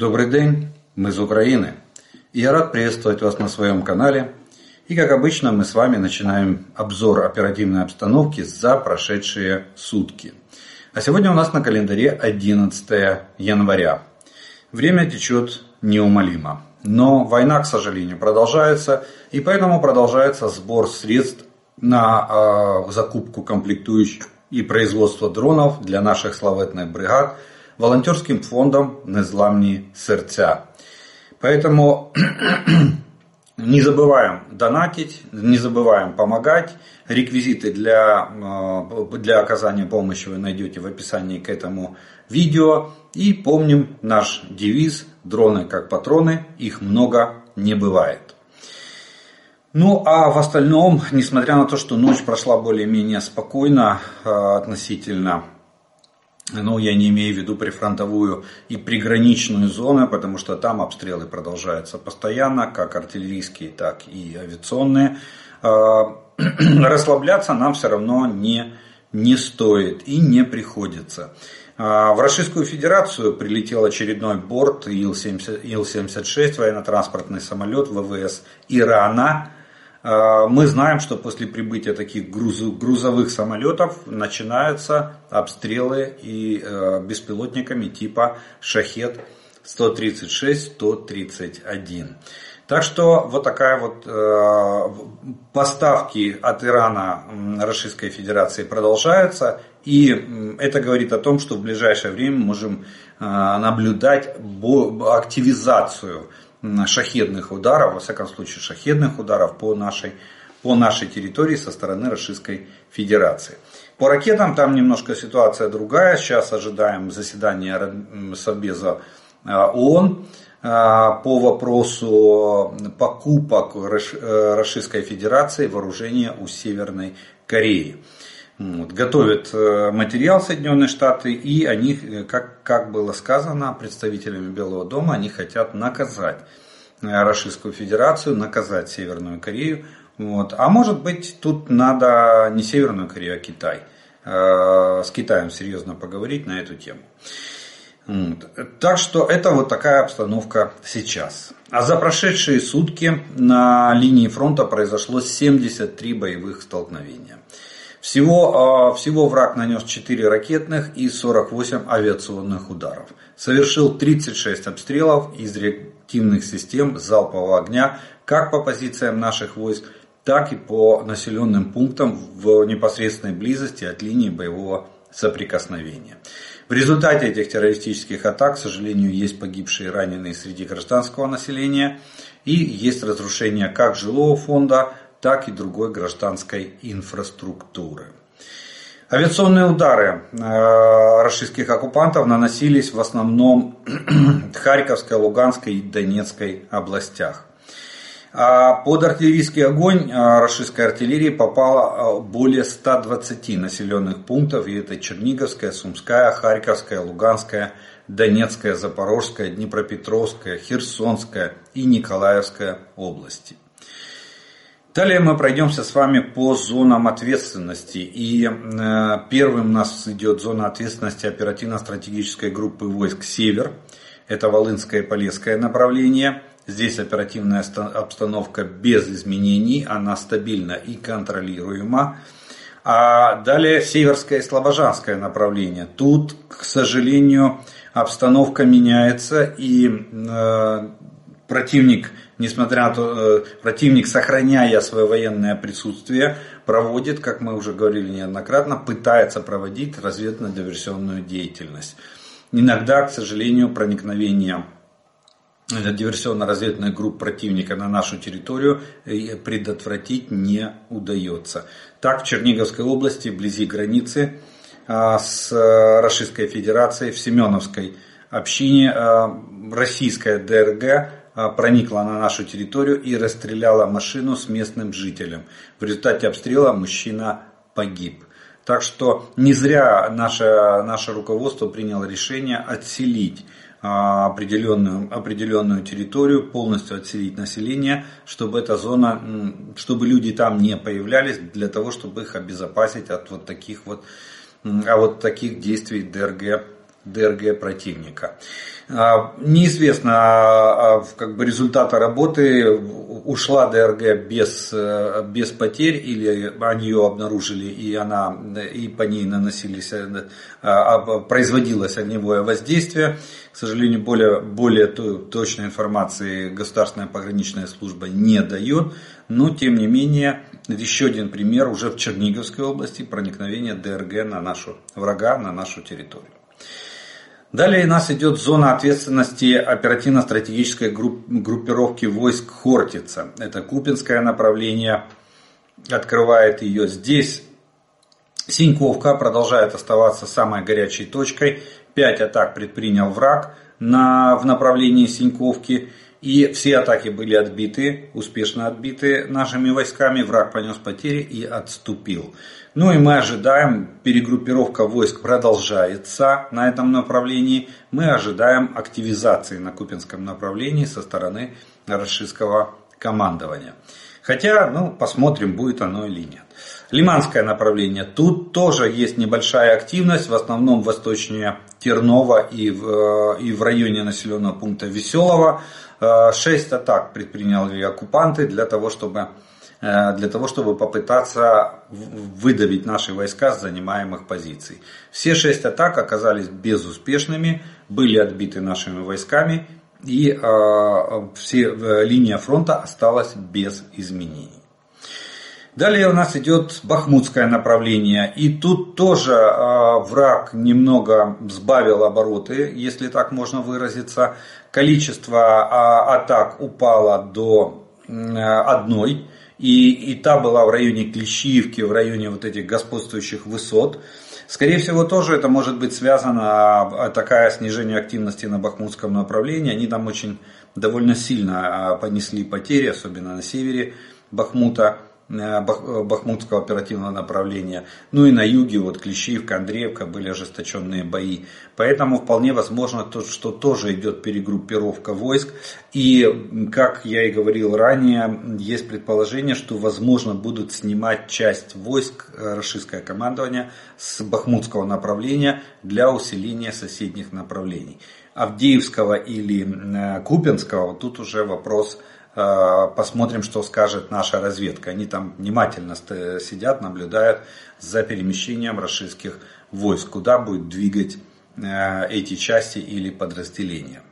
Добрый день, мы из Украины. Я рад приветствовать вас на своем канале. И как обычно мы с вами начинаем обзор оперативной обстановки за прошедшие сутки. А сегодня у нас на календаре 11 января. Время течет неумолимо. Но война, к сожалению, продолжается. И поэтому продолжается сбор средств на э, закупку комплектующих и производство дронов для наших славетных бригад волонтерским фондом «Незламні сердца». Поэтому не забываем донатить, не забываем помогать. Реквизиты для, э, для оказания помощи вы найдете в описании к этому видео. И помним наш девиз «Дроны как патроны, их много не бывает». Ну а в остальном, несмотря на то, что ночь прошла более-менее спокойно э, относительно, ну я не имею в виду прифронтовую и приграничную зону, потому что там обстрелы продолжаются постоянно, как артиллерийские, так и авиационные. Э, расслабляться нам все равно не, не стоит и не приходится. Э, в Российскую Федерацию прилетел очередной борт Ил-76, военно-транспортный самолет ВВС Ирана. А, мы знаем, что после прибытия таких грузовых самолетов начинаются обстрелы и э, беспилотниками типа Шахет 136-131. Так что вот такая вот э, поставки от Ирана Российской Федерации продолжаются. И это говорит о том, что в ближайшее время мы можем э, наблюдать активизацию шахедных ударов, во всяком случае шахедных ударов по нашей, по нашей территории со стороны Российской Федерации. По ракетам там немножко ситуация другая. Сейчас ожидаем заседания Совбеза а, ООН а, по вопросу покупок э, Российской Федерации вооружения у Северной Кореи. Вот, готовят э, материал Соединенные Штаты, и они, э, как, как было сказано представителями Белого дома, они хотят наказать э, Российскую Федерацию, наказать Северную Корею. Вот. А может быть, тут надо не Северную Корею, а Китай. С Китаем серьезно поговорить на эту тему. Вот. Так что это вот такая обстановка сейчас. А за прошедшие сутки на линии фронта произошло 73 боевых столкновения. Всего, а, всего враг нанес 4 ракетных и 48 авиационных ударов. Совершил 36 обстрелов из реактивных систем залпового огня как по позициям наших войск, так и по населенным пунктам в непосредственной близости от линии боевого соприкосновения. В результате этих террористических атак, к сожалению, есть погибшие и раненые среди гражданского населения и есть разрушение как жилого фонда, так и другой гражданской инфраструктуры. Авиационные удары э, российских оккупантов наносились в основном Харьковской, Луганской и Донецкой областях. А под артиллерийский огонь э, российской артиллерии попало э, более 120 населенных пунктов, и это Черниговская, Сумская, Харьковская, Луганская, Донецкая, Запорожская, Днепропетровская, Херсонская и Николаевская области. Далее мы пройдемся с вами по зонам ответственности. И э, первым у нас идет зона ответственности оперативно-стратегической группы войск «Север». Это Волынское и Полесское направление. Здесь оперативная обстановка без изменений, она стабильна и контролируема. А далее Северское и Слобожанское направление. Тут, к сожалению, обстановка меняется и э, противник несмотря на то, э, противник, сохраняя свое военное присутствие, проводит, как мы уже говорили неоднократно, пытается проводить разведывательно-диверсионную деятельность. Иногда, к сожалению, проникновение диверсионно-разведывательных групп противника на нашу территорию э, предотвратить не удается. Так, в Черниговской области, вблизи границы а, с э, Российской Федерацией, в Семеновской общине, российская ДРГ проникла на нашу территорию и расстреляла машину с местным жителем. В результате обстрела мужчина погиб. Так что не зря наше, наше руководство приняло решение отселить а, определенную, определенную территорию, полностью отселить население, чтобы эта зона, чтобы люди там не появлялись, для того, чтобы их обезопасить от вот таких вот, а вот таких действий ДРГ ДРГ противника. А, неизвестно а, а, как бы результата работы, ушла ДРГ без, без потерь или они ее обнаружили и, она, и по ней наносились, производилось огневое воздействие. К сожалению, более, более точной информации Государственная пограничная служба не дает, но тем не менее еще один пример уже в Черниговской области проникновения ДРГ на нашу врага, на нашу территорию. Далее у нас идет зона ответственности оперативно-стратегической группировки войск Хортица. Это Купинское направление, открывает ее здесь. Синьковка продолжает оставаться самой горячей точкой. Пять атак предпринял враг на, в направлении Синьковки. И все атаки были отбиты, успешно отбиты нашими войсками. Враг понес потери и отступил. Ну и мы ожидаем, перегруппировка войск продолжается на этом направлении. Мы ожидаем активизации на Купинском направлении со стороны российского командования. Хотя, ну, посмотрим, будет оно или нет. Лиманское направление. Тут тоже есть небольшая активность, в основном восточнее Тернова и в, и в районе населенного пункта Веселого. Шесть атак предприняли оккупанты для того, чтобы Э, для того, чтобы попытаться выдавить наши войска с занимаемых позиций. Все шесть атак оказались безуспешными, были отбиты нашими войсками и э, все, э, линия фронта осталась без изменений. Далее у нас идет Бахмутское направление. И тут тоже э, враг немного сбавил обороты, если так можно выразиться. Количество э, атак упало до э, одной и, и та была в районе Клещиевки, в районе вот этих господствующих высот. Скорее всего, тоже это может быть связано, а, такая снижение активности на Бахмутском направлении. Они там очень довольно сильно а, понесли потери, особенно на севере Бахмута. Э, Бахмутского оперативного направления. Ну и на юге, вот Клещиевка, Андреевка были ожесточенные бои. Поэтому вполне возможно, что тоже идет перегруппировка войск. И, как я и говорил ранее, есть предположение, что возможно будут снимать часть войск э, российское командование с Бахмутского направления для усиления соседних направлений. Авдеевского или э, Купинского, тут уже вопрос Э, посмотрим, что скажет наша разведка. Они там внимательно сидят, наблюдают за перемещением российских войск, куда будет двигать э, эти части или подразделения.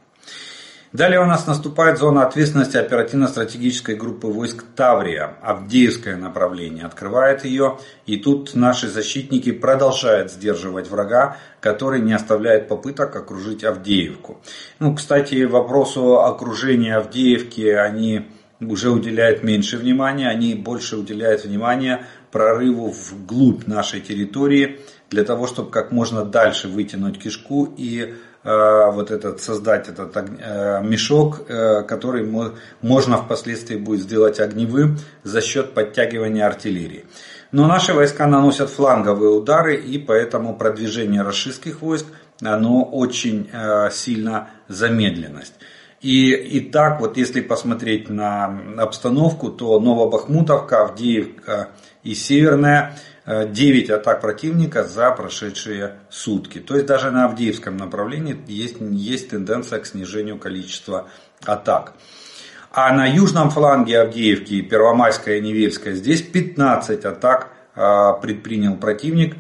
Далее у нас наступает зона ответственности оперативно-стратегической группы войск Таврия, Авдеевское направление. Открывает ее, и тут наши защитники продолжают сдерживать врага, который не оставляет попыток окружить Авдеевку. Ну, кстати, вопросу окружения Авдеевки они уже уделяют меньше внимания, они больше уделяют внимания прорыву вглубь нашей территории, для того, чтобы как можно дальше вытянуть кишку и вот этот, создать этот э, мешок, э, который можно впоследствии будет сделать огневым за счет подтягивания артиллерии. Но наши войска наносят фланговые удары, и поэтому продвижение российских войск оно очень сильно замедленность. И, и так вот, если посмотреть на обстановку, то Новобахмутовка, Авдеевка и Северная 9 атак противника за прошедшие сутки. То есть даже на Авдеевском направлении есть, есть тенденция к снижению количества атак. А на южном фланге Авдеевки, Первомайская и Невельская, здесь 15 атак а, предпринял противник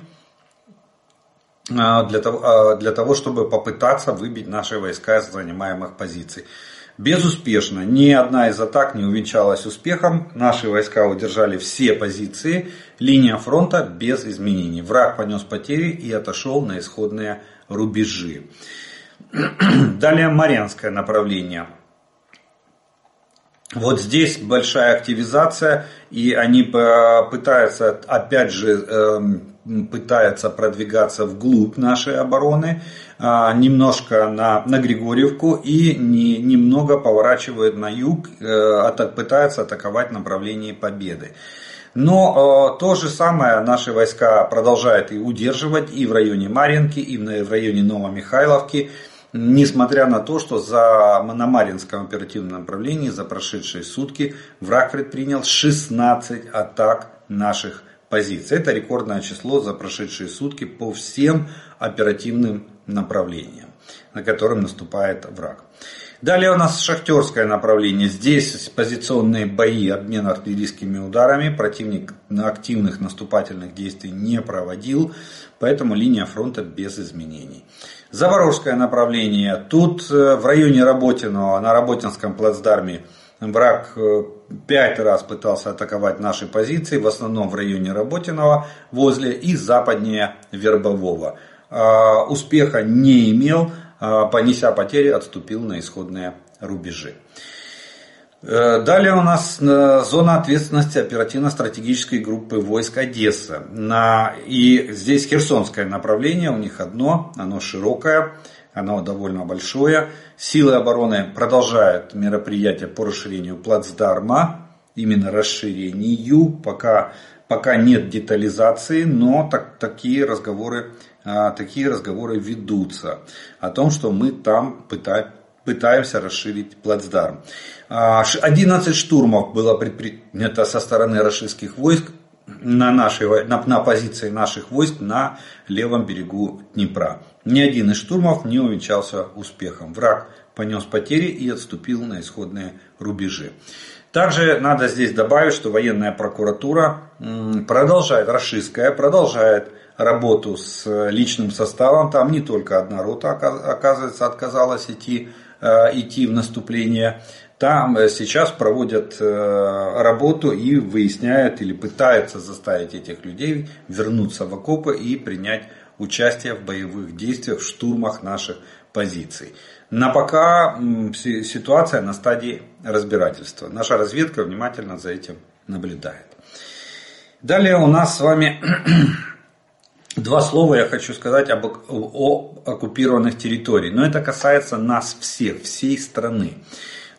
а, для того, для того, чтобы попытаться выбить наши войска с занимаемых позиций. Безуспешно. Ни одна из атак не увенчалась успехом. Наши войска удержали все позиции. Линия фронта без изменений. Враг понес потери и отошел на исходные рубежи. Далее Марьянское направление. Вот здесь большая активизация, и они пытаются, опять же, пытаются продвигаться вглубь нашей обороны, а, немножко на, на Григорьевку и не, немного поворачивают на юг, э, пытаются атаковать в направлении Победы. Но э, то же самое наши войска продолжают и удерживать и в районе Маринки, и в районе Новомихайловки, несмотря на то, что за, на Маринском оперативном направлении за прошедшие сутки враг предпринял 16 атак наших позиций. Это рекордное число за прошедшие сутки по всем оперативным направлением, на котором наступает враг. Далее у нас шахтерское направление. Здесь позиционные бои, обмен артиллерийскими ударами. Противник активных наступательных действий не проводил, поэтому линия фронта без изменений. Запорожское направление. Тут э, в районе Работиного, на Работинском плацдарме, враг э, пять раз пытался атаковать наши позиции, в основном в районе Работиного, возле и западнее Вербового. А, успеха не имел, а, понеся потери, отступил на исходные рубежи. Э, далее у нас э, зона ответственности оперативно-стратегической группы войск Одесса. И здесь херсонское направление, у них одно, оно широкое, оно довольно большое. Силы обороны продолжают мероприятия по расширению плацдарма, именно расширению, пока, пока нет детализации, но так, такие разговоры а, такие разговоры ведутся о том, что мы там пытаемся расширить плацдарм. 11 а, штурмов было предпринято со стороны российских войск на, нашей, на, на позиции наших войск на левом берегу Днепра. Ни один из штурмов не увенчался успехом. Враг понес потери и отступил на исходные рубежи. Также надо здесь добавить, что военная прокуратура продолжает, российская, продолжает работу с личным составом. Там не только одна рота, оказывается, отказалась идти, э, идти в наступление. Там э, сейчас проводят э, работу и выясняют или пытаются заставить этих людей вернуться в окопы и принять участие в боевых действиях, в штурмах наших позиций. На пока ситуация на стадии разбирательства. Наша разведка внимательно за этим наблюдает. Далее у нас с вами Два слова я хочу сказать об, о оккупированных территориях. Но это касается нас всех, всей страны.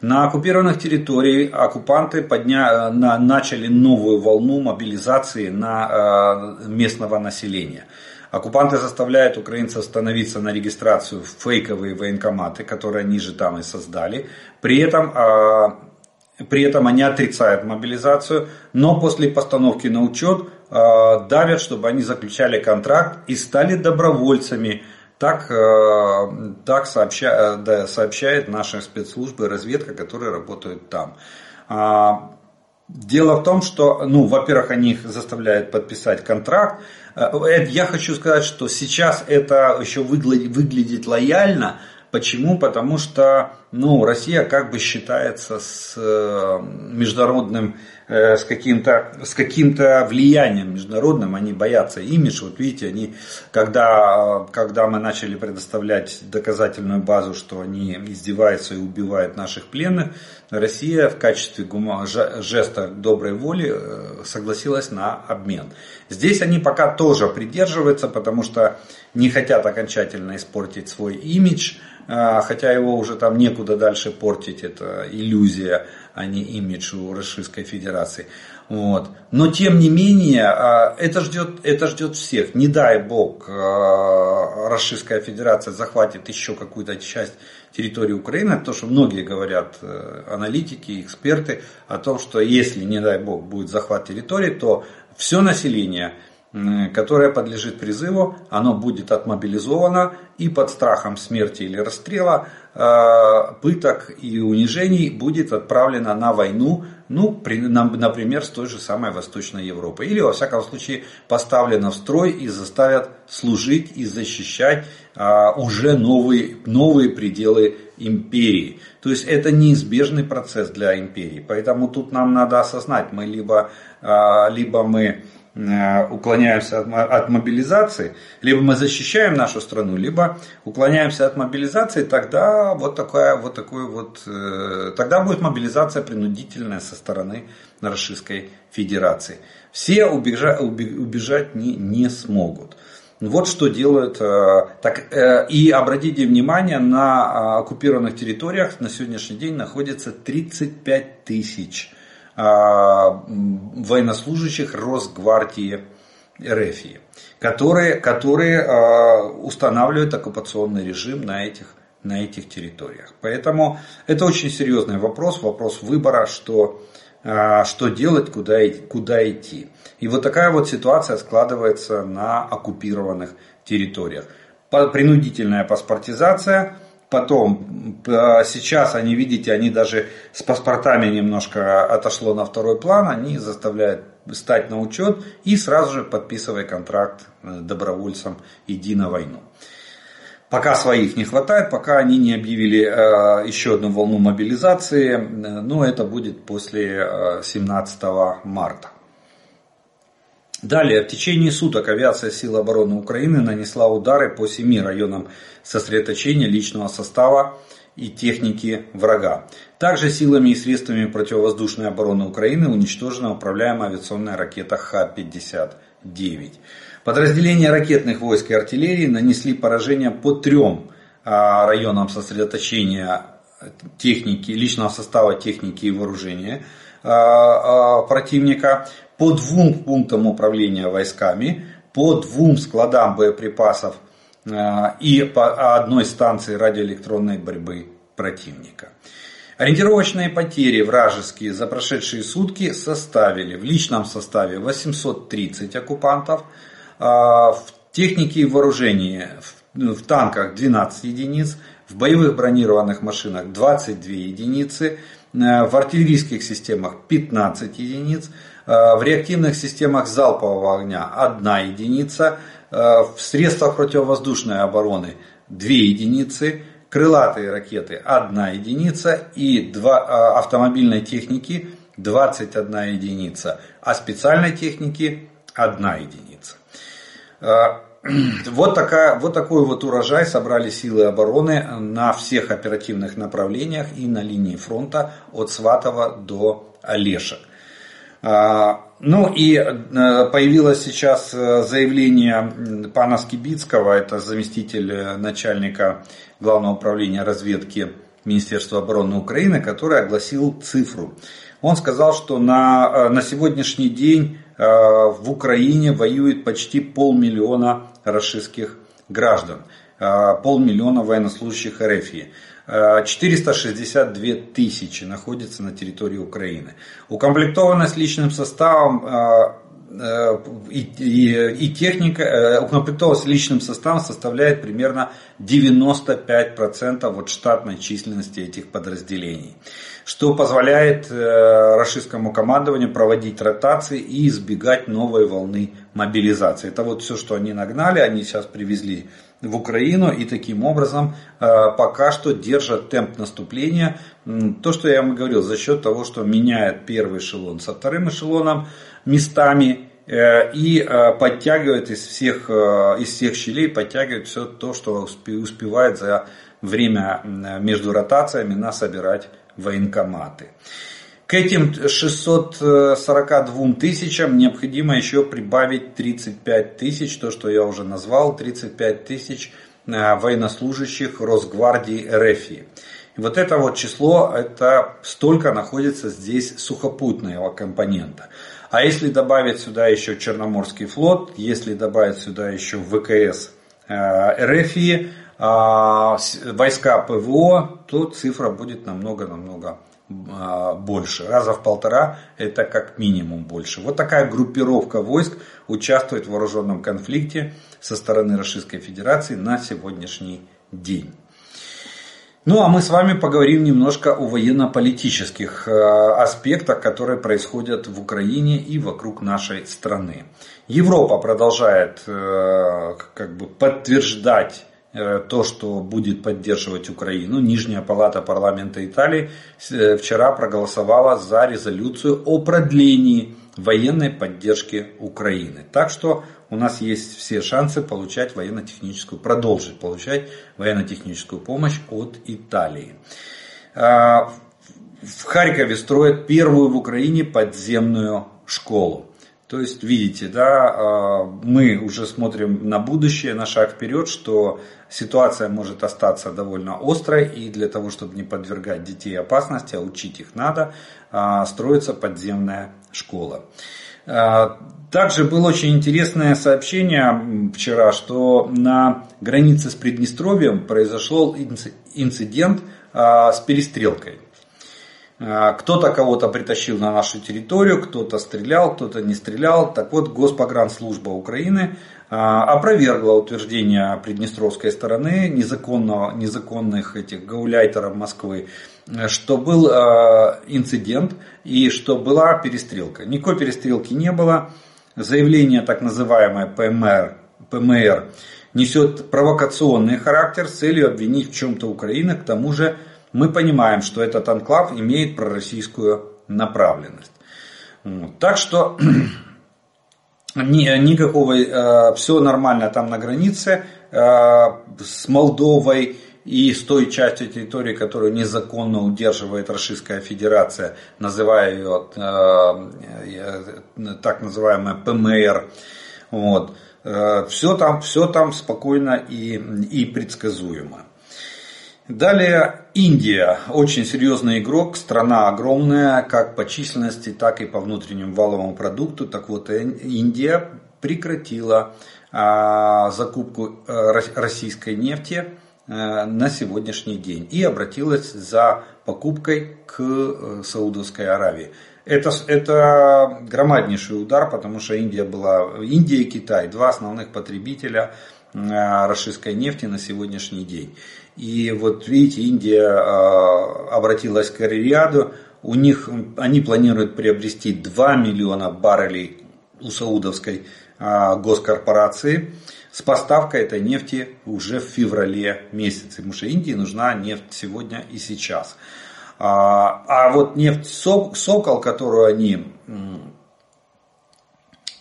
На оккупированных территориях оккупанты подня... на... начали новую волну мобилизации на э, местного населения. Оккупанты заставляют украинцев становиться на регистрацию в фейковые военкоматы, которые они же там и создали. При этом э, при этом они отрицают мобилизацию, но после постановки на учет э, давят, чтобы они заключали контракт и стали добровольцами. Так, э, так сообща, да, сообщает наши спецслужбы разведка, которые работают там. Дело в том, что, ну, во-первых, они их заставляют подписать контракт. Э, я хочу сказать, что сейчас это еще выглядит, выглядит лояльно, Почему? Потому что ну, Россия как бы считается с э, международным, с каким-то с каким-то влиянием международным, они боятся имидж. Вот видите, они, когда, когда мы начали предоставлять доказательную базу, что они издеваются и убивают наших пленных, Россия в качестве жеста доброй воли э, согласилась на обмен. Здесь они пока тоже придерживаются, потому что не хотят окончательно испортить свой имидж, хотя его уже там некуда дальше портить, это иллюзия, а не имидж у Российской Федерации. Вот. Но тем не менее, а, это ждет, это ждет всех. Не дай бог, а, Российская Федерация захватит еще какую-то часть территории Украины, потому что многие говорят, э, аналитики, эксперты, о том, что если, не дай бог, будет захват территории, то все население которое подлежит призыву, оно будет отмобилизовано и под страхом смерти или расстрела, э, пыток и унижений будет отправлено на войну, ну, например, с той же самой Восточной Европы. Или, во всяком случае, поставлено в строй и заставят служить и защищать э, уже новые, новые пределы империи. То есть это неизбежный процесс для империи. Поэтому тут нам надо осознать, мы либо, э, либо мы уклоняемся от, мобилизации, либо мы защищаем нашу страну, либо уклоняемся от мобилизации, тогда вот такая вот такой вот, э, тогда будет мобилизация принудительная со стороны Российской Федерации. Все убежать, убежать не, не смогут. Вот что делают. Э, так, и обратите внимание, на оккупированных территориях на сегодняшний день находится 35 тысяч военнослужащих Росгвардии РФ, которые, которые а, устанавливают оккупационный режим на этих, на этих территориях. Поэтому это очень серьезный вопрос, вопрос выбора, что, а, что делать, куда, куда идти. И вот такая вот ситуация складывается на оккупированных территориях. принудительная паспортизация, потом сейчас они, видите, они даже с паспортами немножко отошло на второй план, они заставляют стать на учет и сразу же подписывай контракт э, добровольцам, иди на войну. Пока своих не хватает, пока они не объявили э, еще одну волну мобилизации, э, но это будет после 17 марта. Далее, в течение суток авиация сил обороны Украины нанесла удары по семи районам сосредоточения личного состава и техники врага. Также силами и средствами противовоздушной обороны Украины уничтожена управляемая авиационная ракета Х-59. Подразделения ракетных войск и артиллерии нанесли поражение по трем а, районам сосредоточения техники, личного состава техники и вооружения а, а, противника по двум пунктам управления войсками, по двум складам боеприпасов э, и по одной станции радиоэлектронной борьбы противника. Ориентировочные потери вражеские за прошедшие сутки составили в личном составе 830 оккупантов, э, в технике и вооружении в танках 12 единиц, в боевых бронированных машинах 22 единицы, э, в артиллерийских системах 15 единиц, в реактивных системах залпового огня 1 единица, э, в средствах противовоздушной обороны 2 единицы, крылатые ракеты 1 единица и 2 э, автомобильной техники 21 единица, а специальной техники 1 единица. Вот, такая, вот такой вот урожай собрали силы обороны на всех оперативных направлениях и на линии фронта от Сватова до Олешек. А, ну и э, появилось сейчас э, заявление пана Скибицкого, это заместитель э, начальника Главного управления разведки Министерства обороны Украины, который огласил цифру. Он сказал, что на, на сегодняшний день в Украине воюет почти полмиллиона российских граждан, полмиллиона военнослужащих РФИ. 462 тысячи находятся на территории Украины. Укомплектованность личным составом э, э, и, и, и техника, э, укомплектованность личным составом составляет примерно 95% от штатной численности этих подразделений, что позволяет российскому командованию проводить ротации и избегать новой волны мобилизации. Это вот все, что они нагнали, они сейчас привезли в Украину и таким образом э, пока что держат темп наступления. То, что я вам говорил, за счет того, что меняет первый эшелон со вторым эшелоном местами э, и э, подтягивает из всех, из всех щелей, подтягивает все то, что успевает за время между ротациями насобирать военкоматы. К этим 642 тысячам необходимо еще прибавить 35 тысяч, то, что я уже назвал, 35 тысяч э, военнослужащих Росгвардии РФ. И вот это вот число, это столько находится здесь сухопутного компонента. А если добавить сюда еще Черноморский флот, если добавить сюда еще ВКС э, РФ, а, войска ПВО, то цифра будет намного-намного больше, раза в полтора, это как минимум больше. Вот такая группировка войск участвует в вооруженном конфликте со стороны Российской Федерации на сегодняшний день. Ну а мы с вами поговорим немножко о военно-политических а, аспектах, которые происходят в Украине и вокруг нашей страны. Европа продолжает э, как бы подтверждать Э, то, что будет поддерживать Украину. Нижняя палата парламента Италии э, вчера проголосовала за резолюцию о продлении военной поддержки Украины. Так что у нас есть все шансы получать военно-техническую, продолжить получать военно-техническую помощь от Италии. А, в Харькове строят первую в Украине подземную школу. То есть, видите, да, а, мы уже смотрим на будущее, на шаг вперед, что ситуация может остаться довольно острой, и для того, чтобы не подвергать детей опасности, а учить их надо, а, строится подземная школа. А, также было очень интересное сообщение вчера, что на границе с Приднестровьем произошел инцидент с перестрелкой. А, кто-то кого-то притащил на нашу территорию, кто-то стрелял, кто-то не стрелял. Так вот, Госпогранслужба Украины опровергла утверждение приднестровской стороны незаконного, незаконных этих гауляйтеров Москвы, что был инцидент и что была перестрелка. Никакой перестрелки не было. Заявление так называемое ПМР, ПМР несет провокационный характер с целью обвинить в чем-то Украину. К тому же мы понимаем, что этот анклав имеет пророссийскую направленность. Так что никакого, э, все нормально там на границе э, с Молдовой и с той частью территории, которую незаконно удерживает Российская Федерация, называя ее э, так называемая ПМР. Вот. Все там, все там спокойно и, и предсказуемо. Далее Индия. Очень серьезный игрок, страна огромная, как по численности, так и по внутреннему валовому продукту. Так вот, э, Индия прекратила а, закупку э, российской нефти э, на сегодняшний день и обратилась за покупкой к Саудовской Аравии. Это, это громаднейший удар, потому что Индия была, Индия и Китай, два основных потребителя российской нефти на сегодняшний день. И вот видите, Индия а, обратилась к Риаду. У них, они планируют приобрести 2 миллиона баррелей у саудовской а, госкорпорации с поставкой этой нефти уже в феврале месяце. Потому что Индии нужна нефть сегодня и сейчас. А, а вот нефть Сокол, которую они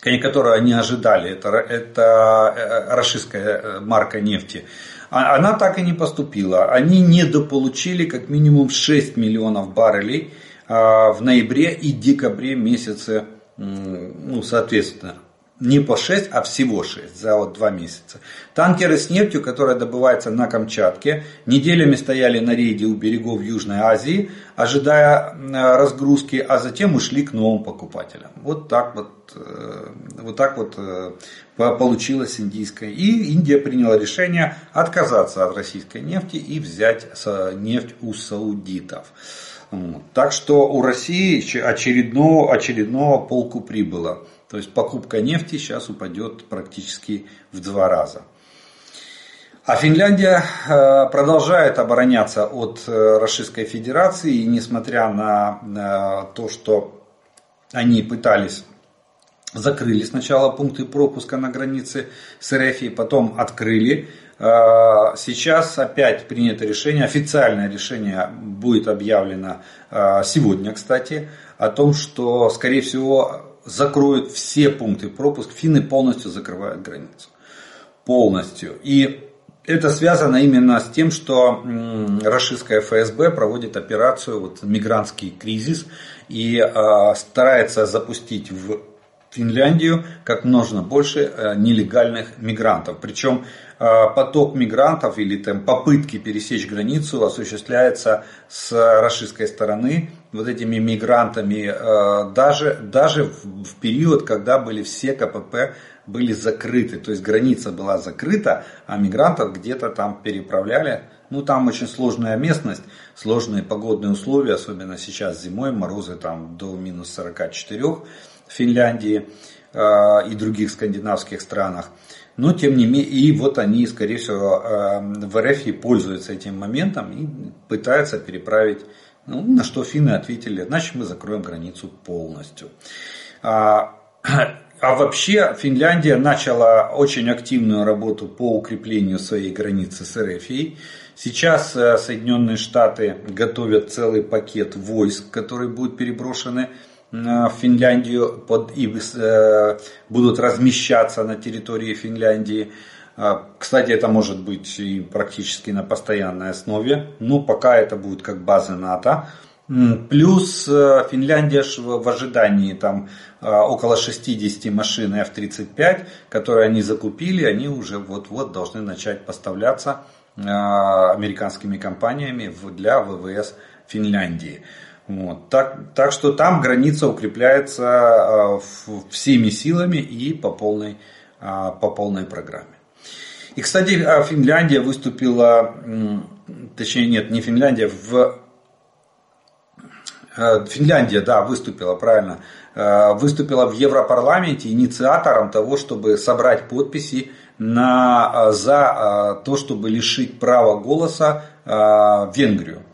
которую они ожидали, это, это э, российская э, марка нефти, а она так и не поступила. Они недополучили как минимум 6 миллионов баррелей а, в ноябре и декабре месяце, ну, соответственно, не по 6, а всего 6 за вот 2 месяца. Танкеры с нефтью, которая добывается на Камчатке, неделями стояли на рейде у берегов Южной Азии, ожидая разгрузки, а затем ушли к новым покупателям. Вот так вот, э, вот, так вот э, получилось индийское. И Индия приняла решение отказаться от российской нефти и взять нефть у саудитов. Так что у России очередного, очередного полку прибыло. То есть покупка нефти сейчас упадет практически в два раза. А Финляндия э, продолжает обороняться от э, Российской Федерации. И несмотря на то, что они пытались закрыли сначала пункты пропуска на границе с РФ, потом открыли. Э, сейчас опять принято решение, официальное решение будет объявлено сегодня, кстати, о том, что, скорее всего, закроют все пункты пропуска. Финны полностью закрывают границу. Полностью. И это связано именно с тем, что российская ФСБ проводит операцию вот, «Мигрантский кризис» и э, старается запустить в Финляндию как можно больше э, нелегальных мигрантов. Причем э, поток мигрантов или там, попытки пересечь границу осуществляется с российской стороны вот этими мигрантами э, даже, даже в период, когда были все КПП были закрыты. То есть граница была закрыта, а мигрантов где-то там переправляли. Ну там очень сложная местность, сложные погодные условия, особенно сейчас зимой, морозы там до минус 44 Финляндии э, и других скандинавских странах. Но тем не менее, и вот они, скорее всего, э, в РФ пользуются этим моментом и пытаются переправить, ну, на что финны ответили, значит мы закроем границу полностью. А, а вообще Финляндия начала очень активную работу по укреплению своей границы с РФ. Сейчас э, Соединенные Штаты готовят целый пакет войск, которые будут переброшены в Финляндию под, и э, будут размещаться на территории Финляндии. А, кстати, это может быть и практически на постоянной основе, но пока это будет как база НАТО. Плюс э, Финляндия в ожидании там а, около 60 машин F-35, которые они закупили, они уже вот-вот должны начать поставляться а, американскими компаниями для ВВС Финляндии. Вот. Так, так что там граница укрепляется всеми силами и по полной, по полной программе. И, кстати, а, Финляндия выступила, точнее нет, не Финляндия, в Финляндия, да, выступила, правильно, выступила в Европарламенте инициатором того, чтобы собрать подписи на, за то, чтобы лишить права голоса Венгрию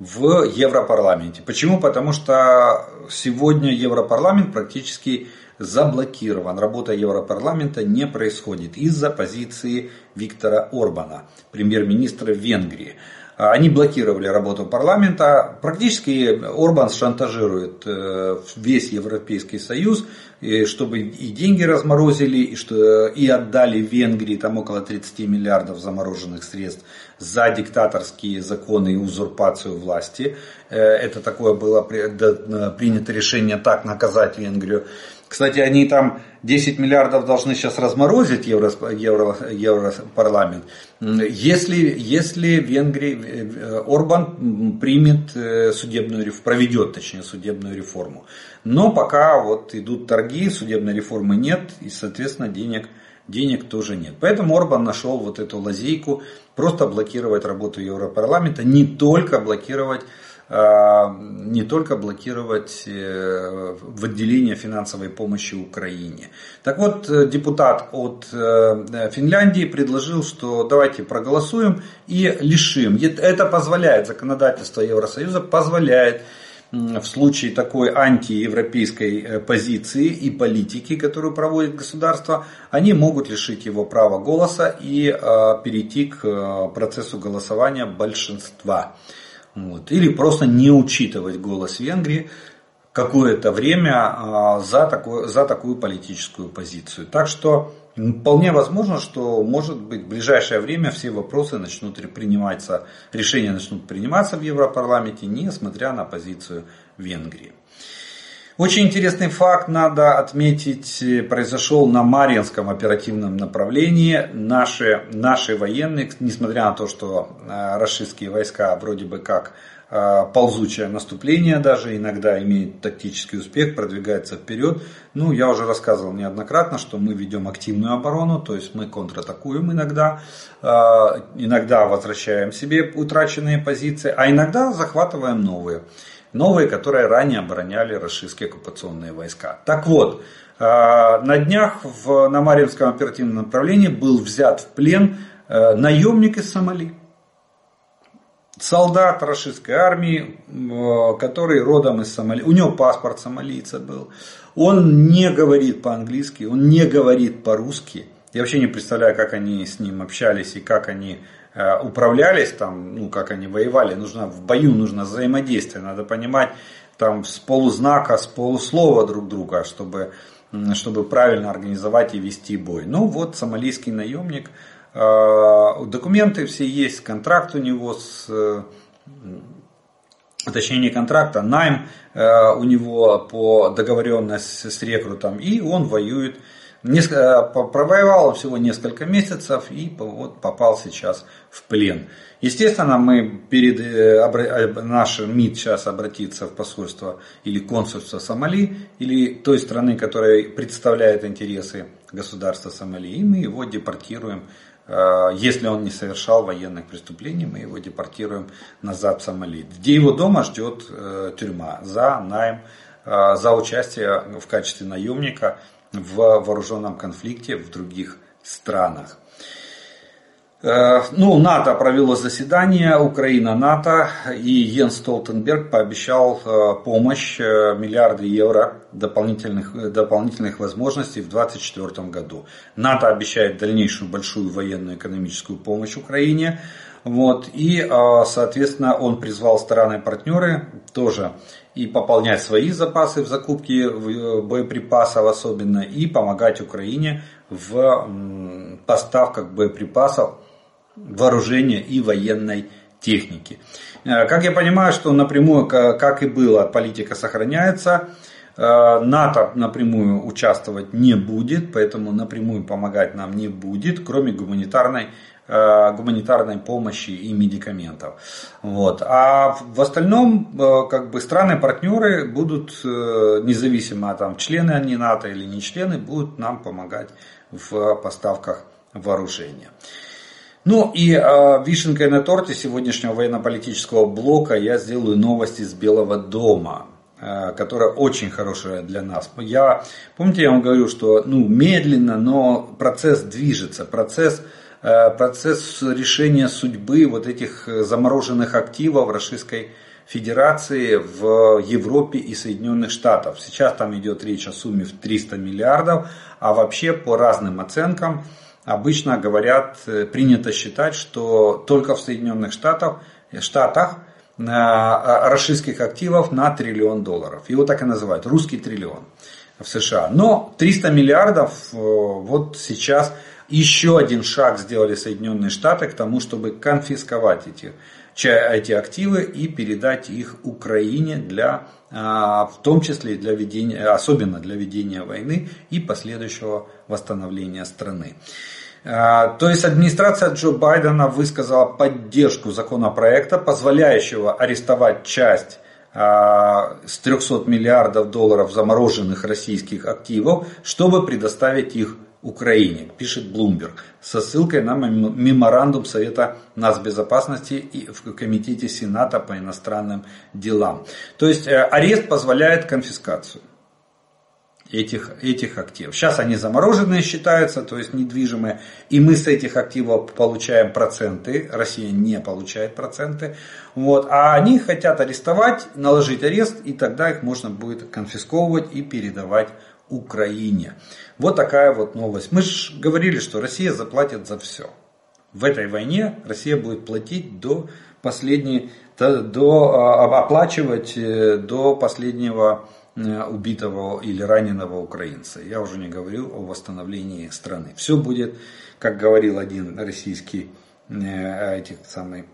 в Европарламенте. Почему? Потому что сегодня Европарламент практически заблокирован. Работа Европарламента не происходит из-за позиции Виктора Орбана, премьер-министра Венгрии. Они блокировали работу парламента. Практически Орбан шантажирует э, весь Европейский Союз, чтобы и деньги разморозили, и, что, и отдали Венгрии там около 30 миллиардов замороженных средств за диктаторские законы и узурпацию власти. Э, это такое было принято решение так наказать Венгрию. Кстати, они там 10 миллиардов должны сейчас разморозить Евро, Евро, Европарламент. Если, если Венгрия, э, Орбан примет э, судебную проведет, точнее, судебную реформу. Но пока вот идут торги, судебной реформы нет, и, соответственно, денег, денег тоже нет. Поэтому Орбан нашел вот эту лазейку, просто блокировать работу Европарламента, не только блокировать не только блокировать э, в отделение финансовой помощи Украине. Так вот, э, депутат от э, Финляндии предложил, что давайте проголосуем и лишим. Это позволяет, законодательство Евросоюза позволяет в случае такой антиевропейской позиции и политики, которую проводит государство, они могут лишить его права голоса и перейти к процессу голосования большинства. Вот. Или просто не учитывать голос Венгрии какое-то время а, за, такую, за такую политическую позицию. Так что вполне возможно, что может быть в ближайшее время все вопросы начнут приниматься, решения начнут приниматься в Европарламенте, несмотря на позицию Венгрии. Очень интересный факт, надо отметить, произошел на Марьинском оперативном направлении. Наши, наши военные, несмотря на то, что э, российские войска вроде бы как э, ползучее наступление даже иногда имеет тактический успех, продвигается вперед. Ну, я уже рассказывал неоднократно, что мы ведем активную оборону, то есть мы контратакуем иногда, э, иногда возвращаем себе утраченные позиции, а иногда захватываем новые новые, которые ранее обороняли российские оккупационные войска. Так вот, э, на днях в, на Марьинском оперативном направлении был взят в плен э, наемник из Сомали. Солдат российской армии, э, который родом из Сомали. У него паспорт сомалийца был. Он не говорит по-английски, он не говорит по-русски. Я вообще не представляю, как они с ним общались и как они управлялись, там, ну, как они воевали, нужно, в бою нужно взаимодействие, надо понимать там с полузнака, с полуслова друг друга, чтобы, чтобы правильно организовать и вести бой. Ну вот сомалийский наемник, э, документы все есть, контракт у него с э, точнее не контракта, найм у него по договоренности с рекрутом, и он воюет Несколько, провоевал он всего несколько месяцев и вот попал сейчас в плен. Естественно, мы перед э, э, нашим МИД сейчас обратиться в посольство или консульство Сомали, или той страны, которая представляет интересы государства Сомали, и мы его депортируем. Э, если он не совершал военных преступлений, мы его депортируем назад в Сомали, где его дома ждет тюрьма за найм, за участие в качестве наемника в вооруженном конфликте в других странах. Э, ну, НАТО провело заседание, Украина-НАТО, и Йен Столтенберг пообещал э, помощь, э, миллиарды евро дополнительных, дополнительных возможностей в 2024 году. НАТО обещает дальнейшую большую военную экономическую помощь Украине. Вот, и, соответственно, он призвал стороны-партнеры тоже и пополнять свои запасы в закупке э, боеприпасов особенно, и помогать Украине в поставках боеприпасов, вооружения и военной техники. Э, как я понимаю, что напрямую, как и было, политика сохраняется. Э, НАТО напрямую участвовать не будет, поэтому напрямую помогать нам не будет, кроме гуманитарной гуманитарной помощи и медикаментов. Вот. А в остальном э, как бы страны-партнеры будут, э, независимо там члены они НАТО или не члены, будут нам помогать в поставках вооружения. Ну и э, вишенкой на торте сегодняшнего военно-политического блока я сделаю новости с Белого дома э, которая очень хорошая для нас. Я, помните, я вам говорю, что ну, медленно, но процесс движется, процесс, э, процесс решения судьбы вот этих замороженных активов Российской Федерации в Европе и Соединенных Штатах. Сейчас там идет речь о сумме в 300 миллиардов, а вообще по разным оценкам обычно говорят, э, принято считать, что только в Соединенных Штатах, Штатах э, российских активов на триллион долларов. Его так и называют, русский триллион в США. Но 300 миллиардов э, вот сейчас еще один шаг сделали Соединенные Штаты к тому, чтобы конфисковать эти, эти активы и передать их Украине для, в том числе для ведения, особенно для ведения войны и последующего восстановления страны. А, то есть администрация Джо Байдена высказала поддержку законопроекта, позволяющего арестовать часть а, с 300 миллиардов долларов замороженных российских активов, чтобы предоставить их Украине, пишет Bloomberg, со ссылкой на меморандум Совета нацбезопасности и в Комитете Сената по иностранным делам. То есть э, арест позволяет конфискацию этих, этих активов. Сейчас они замороженные считаются, то есть недвижимые, и мы с этих активов получаем проценты, Россия не получает проценты, вот, а они хотят арестовать, наложить арест, и тогда их можно будет конфисковывать и передавать Украине. Вот такая вот новость. Мы же говорили, что Россия заплатит за все. В этой войне Россия будет платить до последней, до, до а, оплачивать э, до последнего Э, убитого или раненого украинца. Я уже не говорю о восстановлении страны. Все будет, как говорил один российский э, этих самый,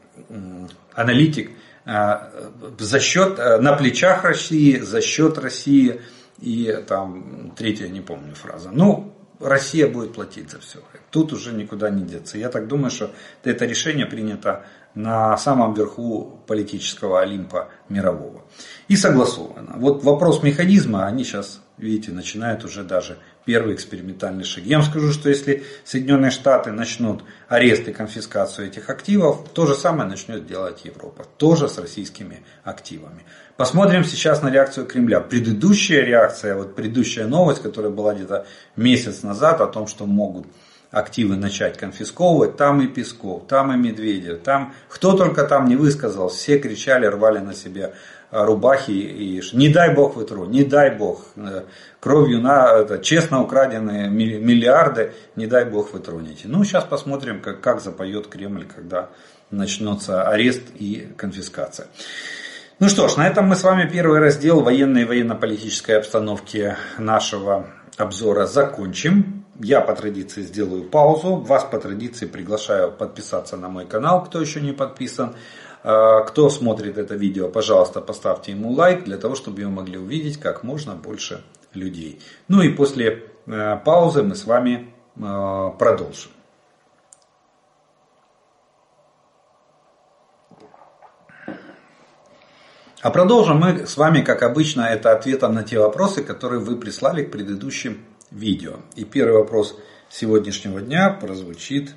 аналитик, за счет, на плечах России, за счет России и там третья, не помню фраза. Ну, Россия будет платить за все. Тут уже никуда не деться. Я так думаю, что это решение принято на самом верху политического Олимпа мирового. И согласовано. Вот вопрос механизма, они сейчас, видите, начинают уже даже первый экспериментальный шаг. Я вам скажу, что если Соединенные Штаты начнут арест и конфискацию этих активов, то же самое начнет делать Европа. Тоже с российскими активами. Посмотрим сейчас на реакцию Кремля. Предыдущая реакция, вот предыдущая новость, которая была где-то месяц назад о том, что могут активы начать конфисковывать, там и Песков, там и Медведев, там кто только там не высказал, все кричали, рвали на себе рубахи и не дай бог ВТРО, не дай бог э, кровью на это, честно украденные миллиарды, не дай бог вы тронете. Ну, сейчас посмотрим, как, как запоет Кремль, когда начнется арест и конфискация. Ну что ж, на этом мы с вами первый раздел военной и военно-политической обстановки нашего обзора закончим. Я по традиции сделаю паузу. Вас по традиции приглашаю подписаться на мой канал, кто еще не подписан. А, кто смотрит это видео, пожалуйста, поставьте ему лайк, для того, чтобы его могли увидеть как можно больше людей. Ну и после э, паузы мы с вами э, продолжим. А продолжим мы с вами, как обычно, это ответом на те вопросы, которые вы прислали к предыдущим видео. И первый вопрос сегодняшнего дня прозвучит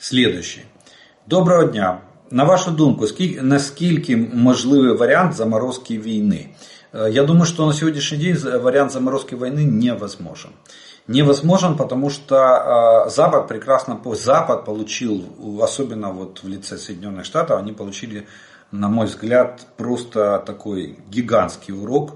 следующий. Доброго дня. На вашу думку, наскільки можливий вариант заморозки войны? Э, я думаю, что на сегодняшний день вариант заморозки войны невозможен. Невозможен, потому что э, Запад прекрасно, Запад получил, особенно вот в лице Соединенных Штатов, они получили, на мой взгляд, просто такой гигантский урок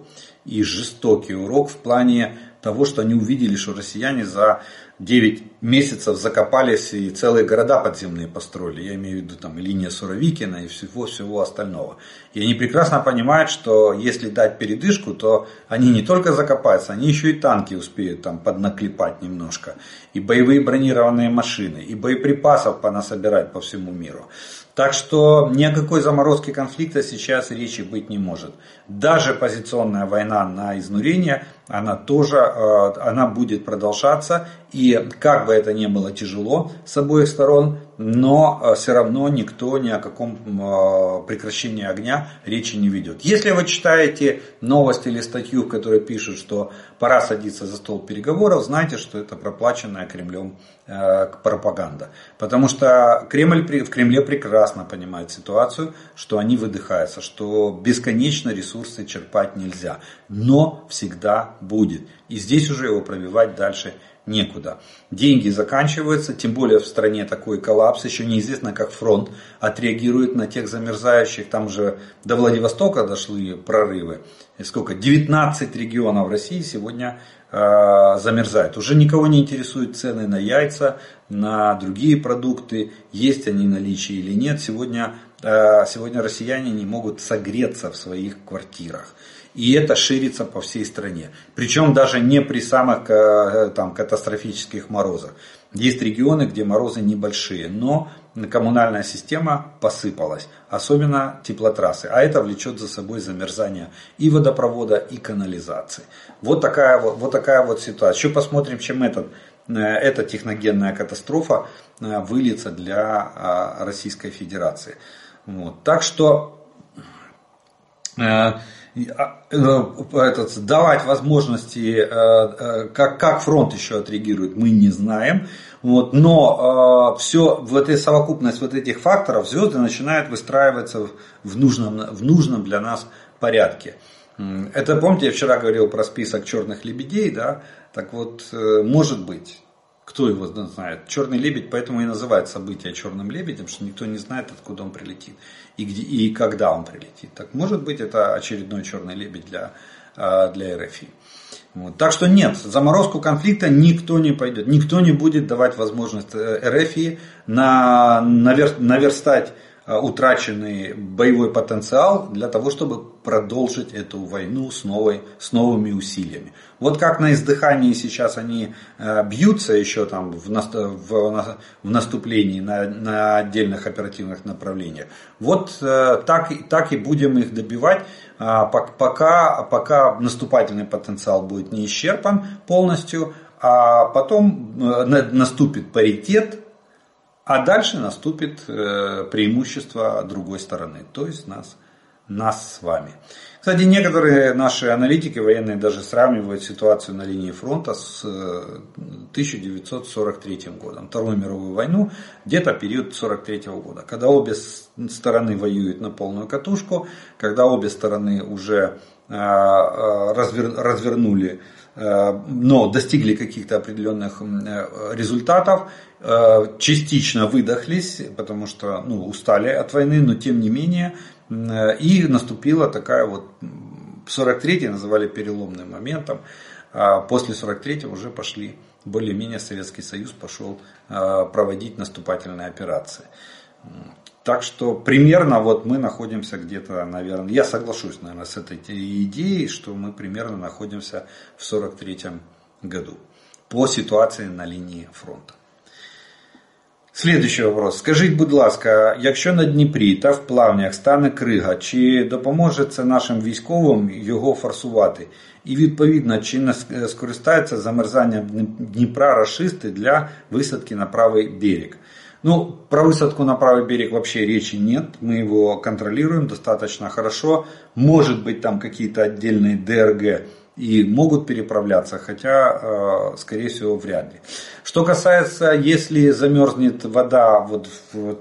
и жестокий урок в плане того, что они увидели, что россияне за 9 месяцев закопались и целые города подземные построили. Я имею в виду там линия Суровикина и всего-всего остального. И они прекрасно понимают, что если дать передышку, то они не только закопаются, они еще и танки успеют там поднаклепать немножко. И боевые бронированные машины, и боеприпасов понасобирать по всему миру. Так что ни о какой заморозке конфликта сейчас речи быть не может. Даже позиционная война на изнурение, она тоже э, она будет продолжаться. И как бы это ни было тяжело с обоих сторон, но э, все равно никто ни о каком э, прекращении огня речи не ведет. Если вы читаете новость или статью, в которой пишут, что пора садиться за стол переговоров, знайте, что это проплаченная Кремлем э, пропаганда. Потому что Кремль, в Кремле прекрасно понимает ситуацию, что они выдыхаются, что бесконечно ресурсы черпать нельзя. Но всегда будет. И здесь уже его пробивать дальше некуда. Деньги заканчиваются, тем более в стране такой коллапс, еще неизвестно, как фронт отреагирует на тех замерзающих, там же до Владивостока дошли прорывы. И сколько? 19 регионов России сегодня э, замерзают. Уже никого не интересуют цены на яйца, на другие продукты, есть они наличие или нет. Сегодня, э, сегодня россияне не могут согреться в своих квартирах. И это ширится по всей стране. Причем даже не при самых э, там, катастрофических морозах. Есть регионы, где морозы небольшие, но коммунальная система посыпалась, особенно теплотрассы, а это влечет за собой замерзание и водопровода, и канализации. Вот такая вот, вот такая вот ситуация. Еще посмотрим, чем этот, э, эта техногенная катастрофа э, выльется для Российской Федерации. Вот. Так что а, этот, давать возможности, э, э, как, как фронт еще отреагирует, мы не знаем. Вот, но все, в этой совокупность вот этих факторов звезды начинают выстраиваться в нужном, в нужном для нас порядке. Это, помните, я вчера говорил про список черных лебедей, да? Так вот, может быть, кто его знает? Черный лебедь, поэтому и называют событие черным лебедем, что никто не знает, откуда он прилетит и, где, и когда он прилетит. Так может быть это очередной черный лебедь для, а, для РФИ. Вот. Так что нет, заморозку конфликта никто не пойдет. Никто не будет давать возможность э, РФИ на, навер, наверстать утраченный боевой потенциал для того, чтобы продолжить эту войну с, новой, с новыми усилиями. Вот как на издыхании сейчас они э, бьются еще там в, наступлении на, на отдельных оперативных направлениях. Вот э, так, так и будем их добивать, пока, пока наступательный потенциал будет не исчерпан полностью, а потом наступит паритет а дальше наступит э, преимущество другой стороны, то есть нас, нас с вами. Кстати, некоторые наши аналитики военные даже сравнивают ситуацию на линии фронта с 1943 э, годом, Вторую мировую войну, где-то период 1943 года, когда обе стороны воюют на полную катушку, когда обе стороны уже э, развернули но достигли каких-то определенных результатов, Э, частично выдохлись, потому что ну, устали от войны, но тем не менее. Э, и наступила такая вот, 43-й называли переломным моментом, а после 43 уже пошли, более-менее Советский Союз пошел э, проводить наступательные операции. Так что примерно вот мы находимся где-то, наверное, я соглашусь, наверное, с этой идеей, что мы примерно находимся в 43 году по ситуации на линии фронта. Слідуючий вопрос. Скажіть, будь ласка, якщо на Дніпрі та в плавнях стане крига, чи допоможе це нашим військовим його форсувати? І відповідно, чи не скористаються замерзанням Дніпра расисти для висадки на правий берег? Ну, про высадку на правый берег вообще речи нет. Мы его контролируем достаточно хорошо. Может быть там какие-то отдельные ДРГ и могут переправляться, хотя, э, скорее всего, вряд ли. Что касается, если замерзнет вода вот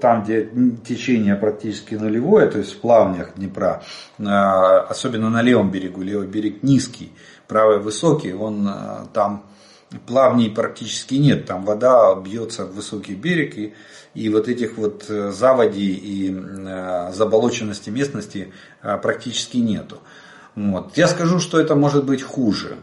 там, где течение практически нулевое, то есть в плавнях Днепра, э, особенно на левом берегу, левый берег низкий, правый высокий, он э, там плавней практически нет, там вода бьется в высокий берег, и, и вот этих вот заводей и заболоченности местности практически нету. Вот. Я скажу, что это может быть хуже.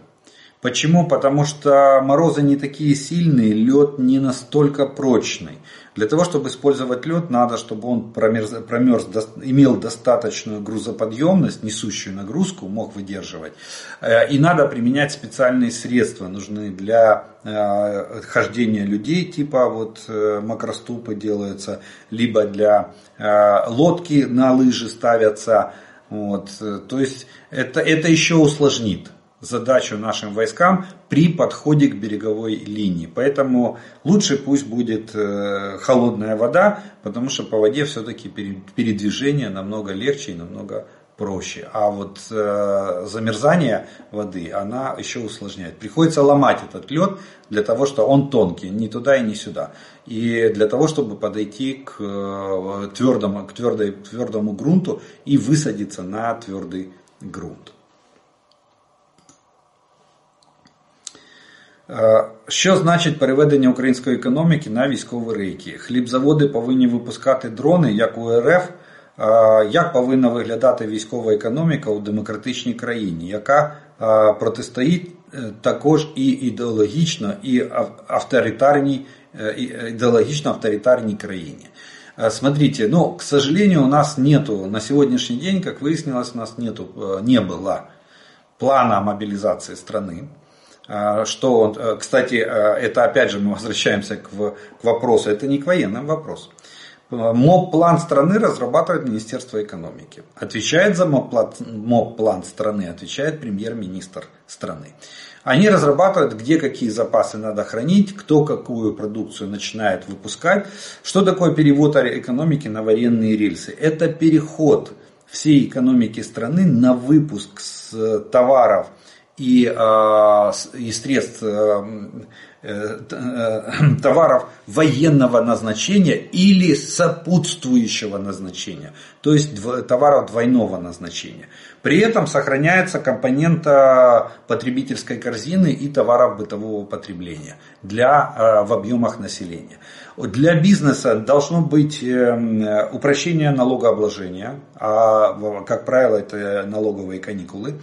Почему? Потому что морозы не такие сильные, лед не настолько прочный. Для того, чтобы использовать лед, надо, чтобы он промерз, промерз имел достаточную грузоподъемность, несущую нагрузку, мог выдерживать. Э, и надо применять специальные средства, нужны для э, хождения людей, типа вот э, макроступы делаются, либо для лодки на лыжи ставятся. Вот. То есть это, это еще усложнит. Задачу нашим войскам при подходе к береговой линии. Поэтому лучше пусть будет э, холодная вода, потому что по воде все-таки передвижение намного легче и намного проще. А вот э, замерзание воды, она еще усложняет. Приходится ломать этот лед для того, что он тонкий, ни туда и ни сюда. И для того, чтобы подойти к, э, твердому, к твердой, твердому грунту и высадиться на твердый грунт. Що значить переведення української економіки на військові рейки? Хлібзаводи повинні випускати дрони, як у РФ. Як повинна виглядати військова економіка у демократичній країні, яка протистоїть також і ідеологічно, і авторитарній, ідеологічно авторитарній країні? Смотрите, ну, к сожалению, у нас нету, на сегодняшний день, как выяснилось, у нас нету, не было плана мобилизации страны. А, что он, э, кстати, э, это опять же мы возвращаемся к, к вопросу, это не к военным вопрос. МОП-план страны разрабатывает Министерство экономики. Отвечает за МОП-план страны, отвечает премьер-министр страны. Они разрабатывают, где какие запасы надо хранить, кто какую продукцию начинает выпускать. Что такое перевод экономики на военные рельсы? Это переход всей экономики страны на выпуск товаров и, а, и средств э, э, э, товаров военного назначения или сопутствующего назначения, то есть товаров двойного назначения. При этом сохраняется компонента потребительской корзины и товаров бытового потребления для, в объемах населения. Для бизнеса должно быть упрощение налогообложения, а как правило это налоговые каникулы.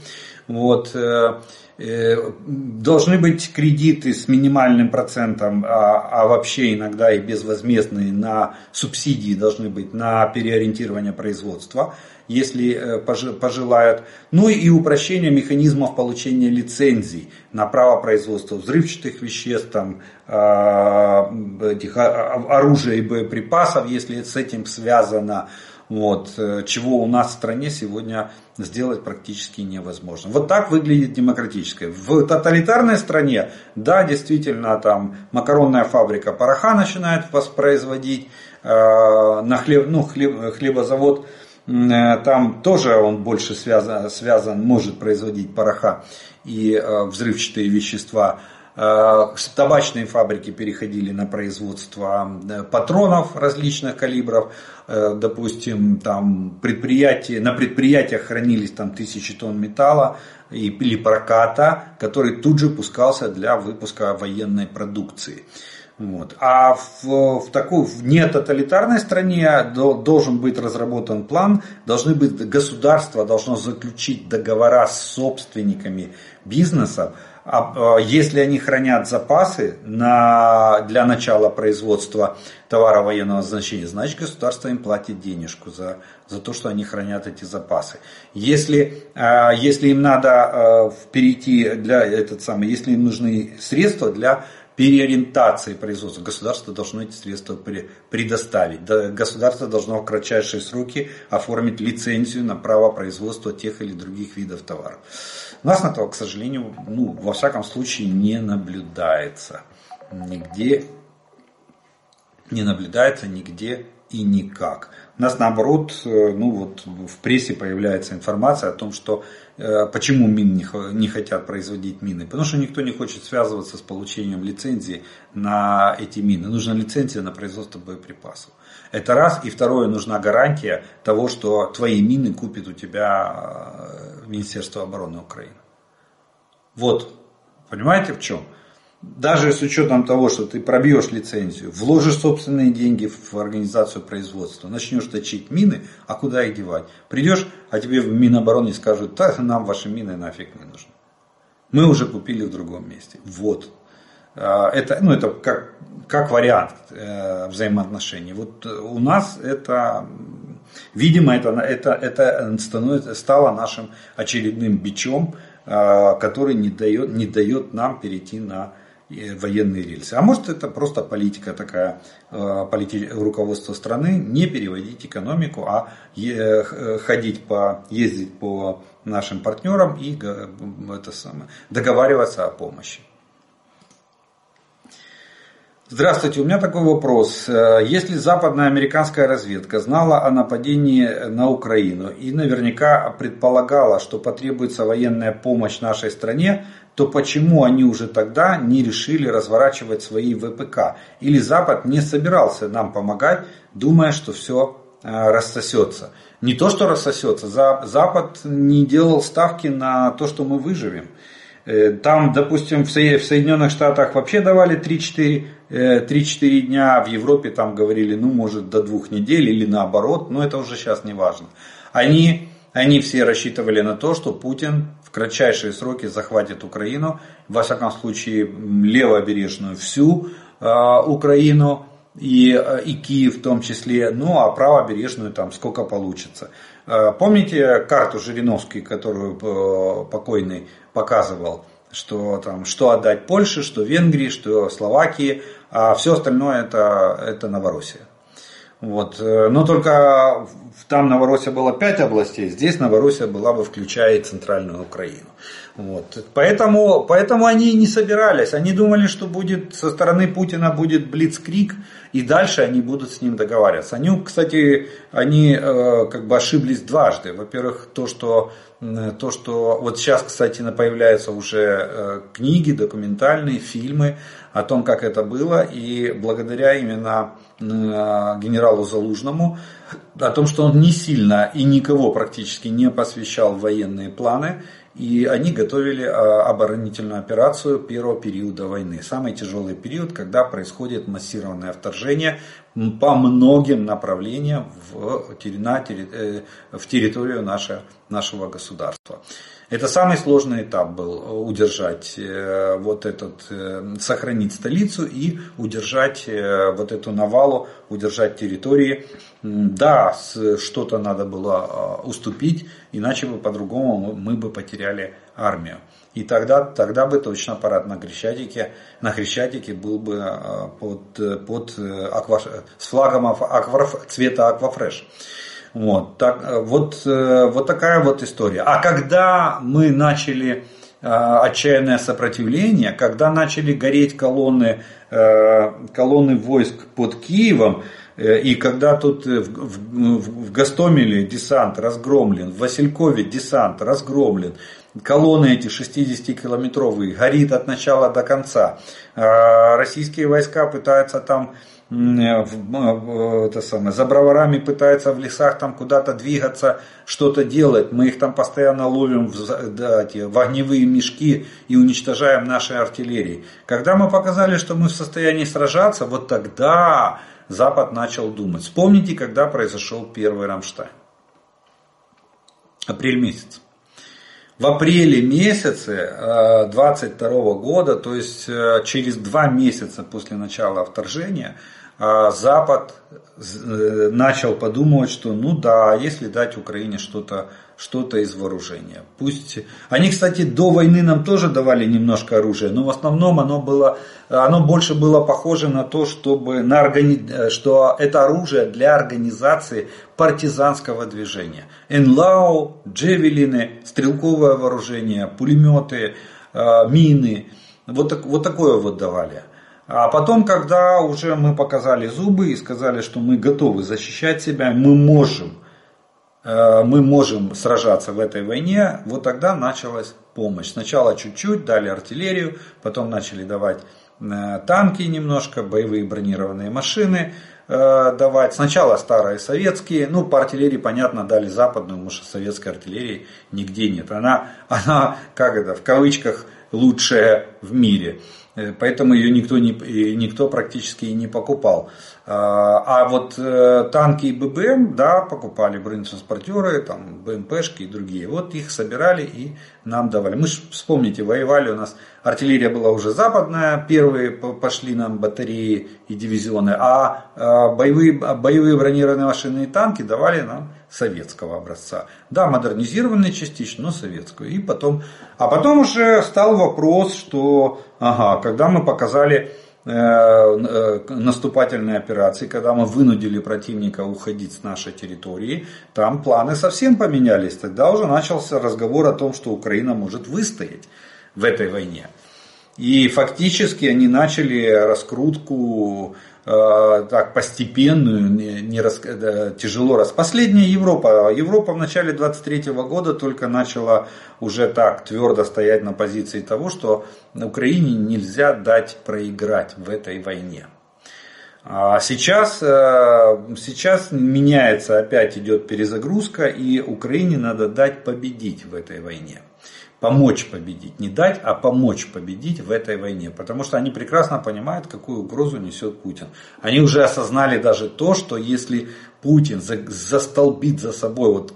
Вот. Э, э, должны быть кредиты с минимальным процентом, а, а вообще иногда и безвозмездные на субсидии должны быть на переориентирование производства, если э, пожелают. Ну и упрощение механизмов получения лицензий на право производства взрывчатых веществ, там, а, этих, а, оружия и боеприпасов, если с этим связано вот, э, чего у нас в стране сегодня сделать практически невозможно. Вот так выглядит демократическое. В тоталитарной стране, да, действительно, там макаронная фабрика пороха начинает воспроизводить, э, на хлеб, ну, хлеб, хлебозавод, э, там тоже он больше связан, связан может производить пороха и взрывчатые вещества. Э, табачные фабрики переходили на производство э, патронов различных калибров. Э, допустим, там предприятия, на предприятиях хранились там тысячи тонн металла или проката, который тут же пускался для выпуска военной продукции. Вот. А в, в такой в нетоталитарной стране должен быть разработан план, должны быть государство должно заключить договора с собственниками бизнеса а, а если они хранят запасы на, для начала производства товара военного значения, значит государство им платит денежку за, за то, что они хранят эти запасы. Если, а, если им надо перейти для этот самый, если им нужны средства для переориентации производства. Государство должно эти средства предоставить. Государство должно в кратчайшие сроки оформить лицензию на право производства тех или других видов товаров. У нас на этого, к сожалению, ну, во всяком случае не наблюдается. Нигде не наблюдается нигде и никак. У нас наоборот, э, ну вот в прессе появляется информация о том, что э, почему мин не, не хотят производить мины. Потому что никто не хочет связываться с получением лицензии на эти мины. Нужна лицензия на производство боеприпасов. Это раз. И второе, нужна гарантия того, что твои мины купит у тебя э, Министерство обороны Украины. Вот. Понимаете в чем? Даже с учетом того, что ты пробьешь лицензию, вложишь собственные деньги в организацию производства, начнешь точить мины, а куда их девать? Придешь, а тебе в Минобороне скажут, да, нам ваши мины нафиг не нужны. Мы уже купили в другом месте. Вот. А, это, ну, это как, как вариант э, взаимоотношений. Вот у нас это, видимо, это, это, это становится, стало нашим очередным бичом, э, который не дает, не дает нам перейти на военные рельсы. А может это просто политика такая, полити... руководство страны, не переводить экономику, а ходить по, ездить по нашим партнерам и это самое, договариваться о помощи. Здравствуйте, у меня такой вопрос. Э, если западная американская разведка знала о нападении на Украину и наверняка предполагала, что потребуется военная помощь нашей стране, то почему они уже тогда не решили разворачивать свои ВПК? Или Запад не собирался нам помогать, думая, что все э, рассосется? Не то, что рассосется, Запад не делал ставки на то, что мы выживем. Э, там, допустим, в Соединенных Штатах вообще давали 3-4 3-4 дня, в Европе там говорили, ну, может, до двух недель или наоборот, но это уже сейчас не важно. Они, они все рассчитывали на то, что Путин в кратчайшие сроки захватит Украину, во всяком случае, левобережную всю э, Украину, и, и Киев в том числе, ну а правобережную там сколько получится. Э, помните карту Жириновский, которую э, покойный показывал? что там, что отдать Польше, что Венгрии, что Словакии, а все остальное это, это Новороссия. Вот. Э, но только там Новороссия была 5 областей, здесь Новороссия была бы включая и центральную Украину. Вот. Поэтому, поэтому они не собирались. Они думали, что будет со стороны Путина будет блицкрик, и дальше они будут с ним договариваться. Они, кстати, они э, как бы ошиблись дважды. Во-первых, то, что то, что вот сейчас, кстати, появляются уже э, книги, документальные, фильмы о том, как это было, и благодаря именно э, генералу Залужному, о том, что он не сильно и никого практически не посвящал военные планы, и они готовили а, оборонительную операцию первого периода войны. Самый тяжелый период, когда происходит массированное вторжение по многим направлениям в, э, территорию нашего, нашего государства. Это самый сложный этап был удержать э, вот этот, э, сохранить столицу и удержать вот эту навалу, удержать территории. Да, что-то надо было уступить, иначе бы по-другому мы бы потеряли армию. И тогда, тогда бы точно парад на Хрещатике, на Хрещатике был бы под, под аква, с флагом аква, цвета аквафреш. Вот, так, вот, вот такая вот история. А когда мы начали отчаянное сопротивление, когда начали гореть колонны, колонны войск под Киевом, Э, и когда тут э, в, в, в Гастомеле десант разгромлен, в Василькове десант разгромлен, колонны эти 60-километровые горит от начала до конца. А российские войска пытаются там это самое, за броварами пытаются в лесах там куда-то двигаться, что-то делать. Мы их там постоянно ловим в, да, эти, в огневые мешки и уничтожаем нашей артиллерией. Когда мы показали, что мы в состоянии сражаться, вот тогда Запад начал думать. Вспомните, когда произошел первый Рамштайн. Апрель месяц. В апреле месяце 22 э, года, то есть э, через два месяца после начала вторжения, э, Запад начал подумывать, что ну да, если дать Украине что-то что-то из вооружения. Пусть они, кстати, до войны нам тоже давали немножко оружия, но в основном оно было, оно больше было похоже на то, чтобы на органи... что это оружие для организации партизанского движения. Энлау, джевелины, стрелковое вооружение, пулеметы, э, мины. Вот, так, вот такое вот давали. А потом, когда уже мы показали зубы и сказали, что мы готовы защищать себя, мы можем мы можем сражаться в этой войне, вот тогда началась помощь. Сначала чуть-чуть, дали артиллерию, потом начали давать э, танки немножко, боевые бронированные машины э, давать. Сначала старые советские, ну по артиллерии, понятно, дали западную, потому что советской артиллерии нигде нет. Она, она как это, в кавычках, лучшая в мире. Поэтому ее никто, не, никто практически и не покупал. А, а вот э, танки и ББМ, да, покупали бронетранспортеры, там, БМПшки и другие. Вот их собирали и нам давали. Мы же, вспомните, воевали, у нас артиллерия была уже западная, первые пошли нам батареи и дивизионы, а, а боевые, боевые бронированные машины и танки давали нам советского образца. Да, модернизированный частично, но советскую. И потом, а потом уже стал вопрос, что ага, когда мы показали э, э, наступательные операции, когда мы вынудили противника уходить с нашей территории, там планы совсем поменялись. Тогда уже начался разговор о том, что Украина может выстоять в этой войне. И фактически они начали раскрутку так постепенную, не, не рас, да, тяжело раз. Последняя Европа. Европа в начале 23 года только начала уже так твердо стоять на позиции того, что Украине нельзя дать проиграть в этой войне. А сейчас, э, сейчас меняется, опять идет перезагрузка, и Украине надо дать победить в этой войне помочь победить. Не дать, а помочь победить в этой войне. Потому что они прекрасно понимают, какую угрозу несет Путин. Они уже осознали даже то, что если Путин застолбит за собой, вот э,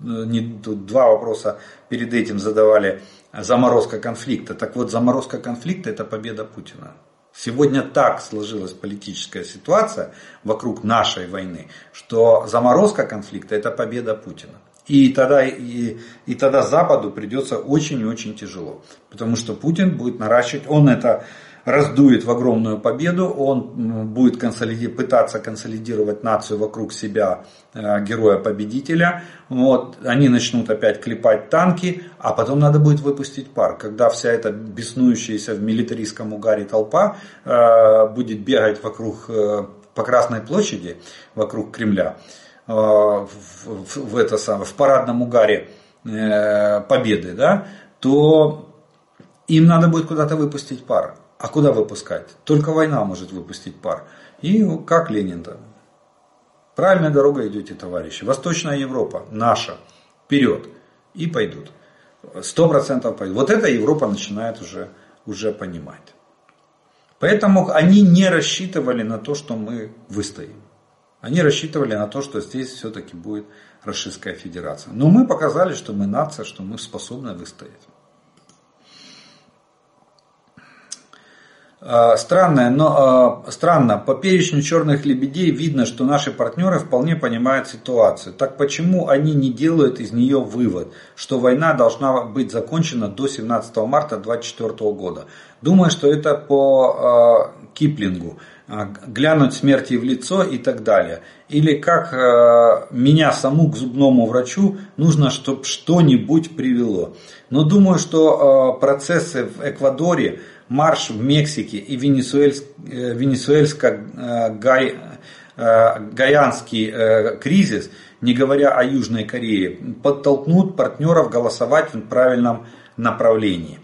не, тут два вопроса перед этим задавали, заморозка конфликта. Так вот, заморозка конфликта это победа Путина. Сегодня так сложилась политическая ситуация вокруг нашей войны, что заморозка конфликта это победа Путина. И тогда, и, и тогда Западу придется очень и очень тяжело. Потому что Путин будет наращивать, он это раздует в огромную победу, он будет консолиди, пытаться консолидировать нацию вокруг себя, э, героя-победителя. Вот, они начнут опять клепать танки, а потом надо будет выпустить пар. Когда вся эта беснующаяся в милитаристском угаре толпа э, будет бегать вокруг, э, по Красной площади, вокруг Кремля, Э, в, в, в, это самое, в парадном угаре э, победы, да, то им надо будет куда-то выпустить пар. А куда выпускать? Только война может выпустить пар. И как Ленин там. Правильная дорога идете, товарищи. Восточная Европа, наша, вперед. И пойдут. Сто процентов пойдут. Вот эта Европа начинает уже, уже понимать. Поэтому они не рассчитывали на то, что мы выстоим. Они рассчитывали на то, что здесь все-таки будет Российская Федерация. Но мы показали, что мы нация, что мы способны выстоять. А, странно, но а, странно, по перечню черных лебедей видно, что наши партнеры вполне понимают ситуацию. Так почему они не делают из нее вывод, что война должна быть закончена до 17 марта 2024 года? Думаю, что это по э, Киплингу. А, глянуть смерти в лицо и так далее. Или как э, меня саму к зубному врачу нужно, чтобы что-нибудь привело. Но думаю, что э, процессы в Эквадоре, марш в Мексике и венесуэльско, э, венесуэльско-гаянский кризис, не говоря о Южной Корее, подтолкнут партнеров голосовать в правильном направлении.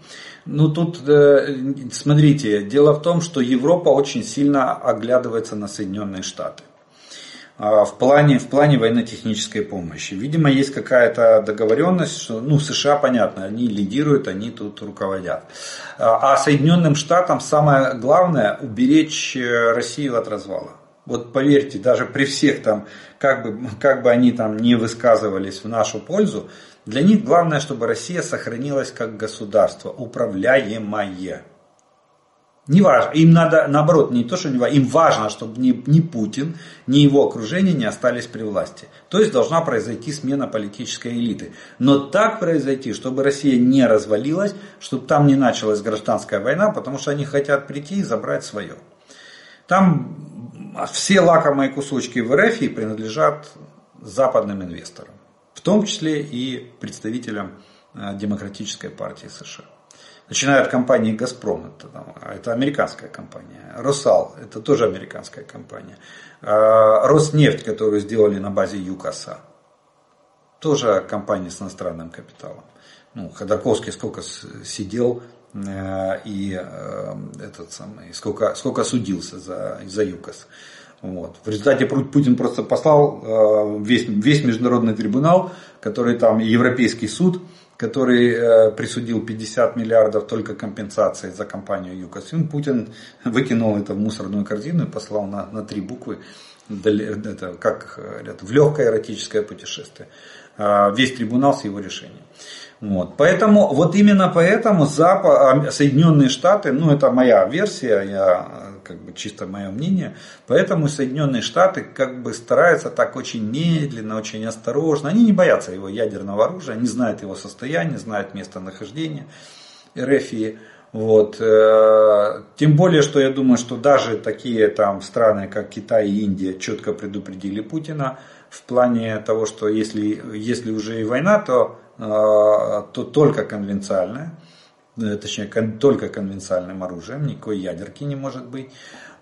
Ну тут, э, смотрите, дело в том, что Европа очень сильно оглядывается на Соединенные Штаты а, в плане, в плане военно-технической помощи. Видимо, есть какая-то договоренность, что, ну, США, понятно, они лидируют, они тут руководят. А, а Соединенным Штатам самое главное уберечь э, Россию от развала. Вот поверьте, даже при всех там, как бы, как бы они там не высказывались в нашу пользу, для них главное, чтобы Россия сохранилась как государство, управляемое. Не важно, им надо, наоборот, не то, что не важно, им важно, чтобы ни, ни Путин, ни его окружение не остались при власти. То есть должна произойти смена политической элиты. Но так произойти, чтобы Россия не развалилась, чтобы там не началась гражданская война, потому что они хотят прийти и забрать свое. Там все лакомые кусочки в РФ принадлежат западным инвесторам в том числе и представителям э, Демократической партии США. Начиная от компании «Газпром», это, это американская компания, «Росал», это тоже американская компания, э, «Роснефть», которую сделали на базе ЮКОСа, тоже компания с иностранным капиталом. Ну, Ходорковский сколько сидел э, и этот самый, сколько, сколько судился за, за ЮКОС. Вот. В результате Путин просто послал э, весь, весь международный трибунал, который там Европейский суд, который э, присудил 50 миллиардов только компенсации за компанию ЮКОС. Путин выкинул это в мусорную корзину и послал на, на три буквы это, как говорят, в легкое эротическое путешествие. Э, весь трибунал с его решением. Вот. Поэтому, вот именно поэтому Запад, Соединенные Штаты, ну это моя версия, я как бы чисто мое мнение. Поэтому Соединенные Штаты как бы стараются так очень медленно, очень осторожно. Они не боятся его ядерного оружия, они знают его состояние, знают местонахождение РФИ. Вот. Э, тем более, что я думаю, что даже такие там страны, как Китай и Индия, четко предупредили Путина в плане того, что если, если уже и война, то, э, то только конвенциальная. Э, точнее только конвенциальным оружием, никакой ядерки не может быть.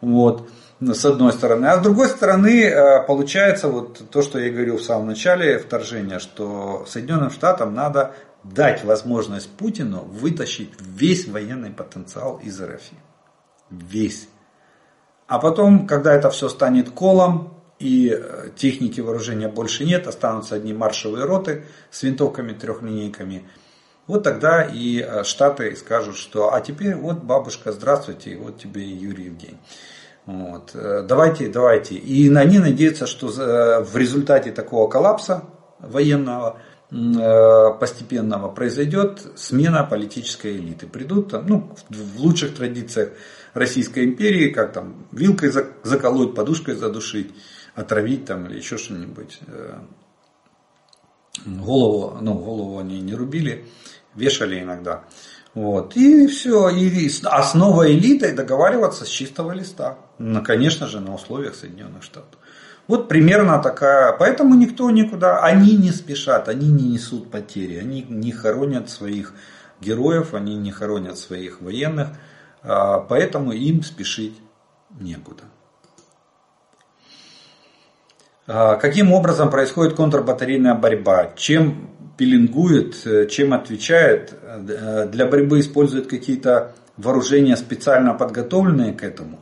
Вот, с одной стороны. А с другой стороны, э, получается вот то, что я говорил в самом начале вторжения, что Соединенным Штатам надо дать возможность Путину вытащить весь военный потенциал из РФ. Весь. А потом, когда это все станет колом, и э, техники вооружения больше нет, останутся одни маршевые роты с винтовками, трехлинейками – вот тогда и э, Штаты скажут, что а теперь вот бабушка, здравствуйте, вот тебе Юрий день. Вот. Э, давайте, давайте. И они надеются, что э, в результате такого коллапса военного постепенного произойдет смена политической элиты. Придут там, ну, в лучших традициях Российской империи, как там вилкой заколоть, подушкой задушить, отравить там или еще что-нибудь. Голову, ну, голову они не рубили вешали иногда. Вот. И все. И основа элиты договариваться с чистого листа. Ну, конечно же, на условиях Соединенных Штатов. Вот примерно такая. Поэтому никто никуда. Они не спешат, они не несут потери. Они не хоронят своих героев, они не хоронят своих военных. А, поэтому им спешить некуда. А, каким образом происходит контрбатарейная борьба? Чем пеленгует, э, чем отвечает. Э, для борьбы использует какие-то вооружения специально подготовленные к этому.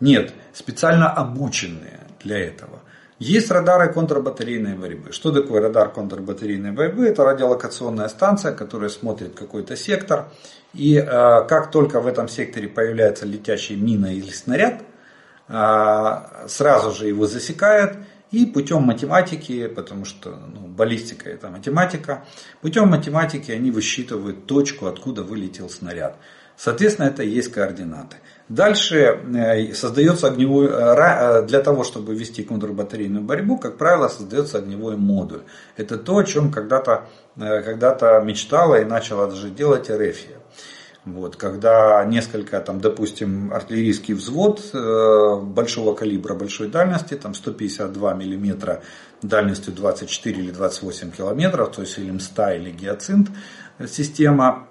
Нет, специально обученные для этого. Есть радары контрбатарейной борьбы. Что такое радар контрбатарейной борьбы? Это радиолокационная станция, которая смотрит какой-то сектор. И э, как только в этом секторе появляется летящая мина или снаряд, э, сразу же его засекает и путем математики, потому что ну, баллистика это математика, путем математики они высчитывают точку, откуда вылетел снаряд. Соответственно, это и есть координаты. Дальше э, создается огневой, э, э, для того, чтобы вести контрбатарейную борьбу, как правило, создается огневой модуль. Это то, о чем когда-то когда мечтала и начала даже делать Эрефия. Вот, когда несколько, там, допустим, артиллерийский взвод э, большого калибра, большой дальности, там 152 миллиметра дальностью 24 или 28 километров, то есть или МСТА, или гиацинт система,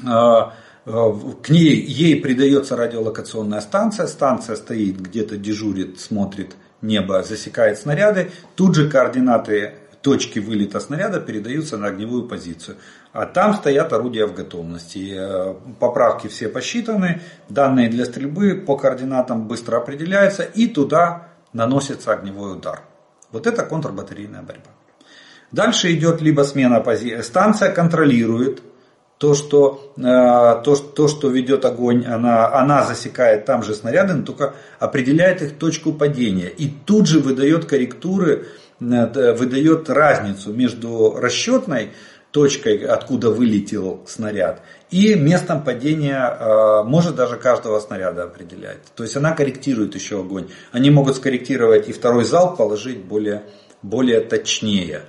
э, э, к ней, ей придается радиолокационная станция, станция стоит где-то дежурит, смотрит небо, засекает снаряды, тут же координаты точки вылета снаряда передаются на огневую позицию. А там стоят орудия в готовности. Э, поправки все посчитаны, данные для стрельбы по координатам быстро определяются и туда наносится огневой удар. Вот это контрбатарейная борьба. Дальше идет либо смена позиции. Станция контролирует то, что, э, то, то, что ведет огонь, она, она засекает там же снаряды, но только определяет их точку падения. И тут же выдает корректуры, выдает разницу между расчетной точкой, откуда вылетел снаряд, и местом падения э, может даже каждого снаряда определять. То есть она корректирует еще огонь. Они могут скорректировать и второй залп положить более, более точнее.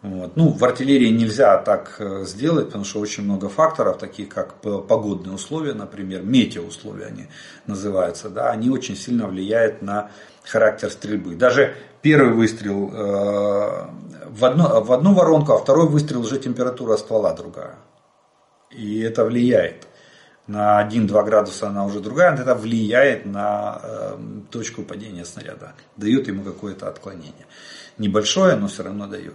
Вот. Ну, в артиллерии нельзя так э, сделать, потому что очень много факторов, таких как погодные условия, например, метеоусловия они называются, да, они очень сильно влияют на характер стрельбы. Даже первый выстрел э, в, одну, в одну воронку, а второй выстрел уже температура ствола другая. И это влияет. На 1-2 градуса она уже другая, это влияет на э, точку падения снаряда. Дает ему какое-то отклонение. Небольшое, но все равно дает.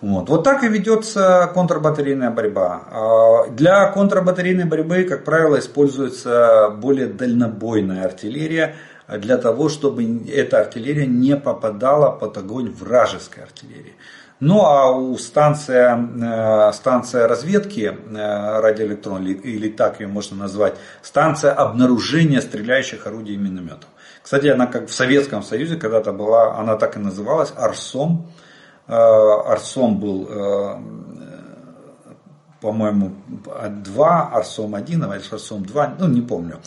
Вот. вот так и ведется контрбатарейная борьба. А, для контрбатарейной борьбы, как правило, используется более дальнобойная артиллерия, для того, чтобы эта артиллерия не попадала под огонь вражеской артиллерии. Ну а у станция, э, станция разведки э, радиоэлектронной, или так ее можно назвать, станция обнаружения стреляющих орудий и минометов. Кстати, она как в Советском Союзе когда-то была, она так и называлась, Арсом. Э, Арсом был по-моему, 2, Арсом-1 или Арсом-2, ну не помню.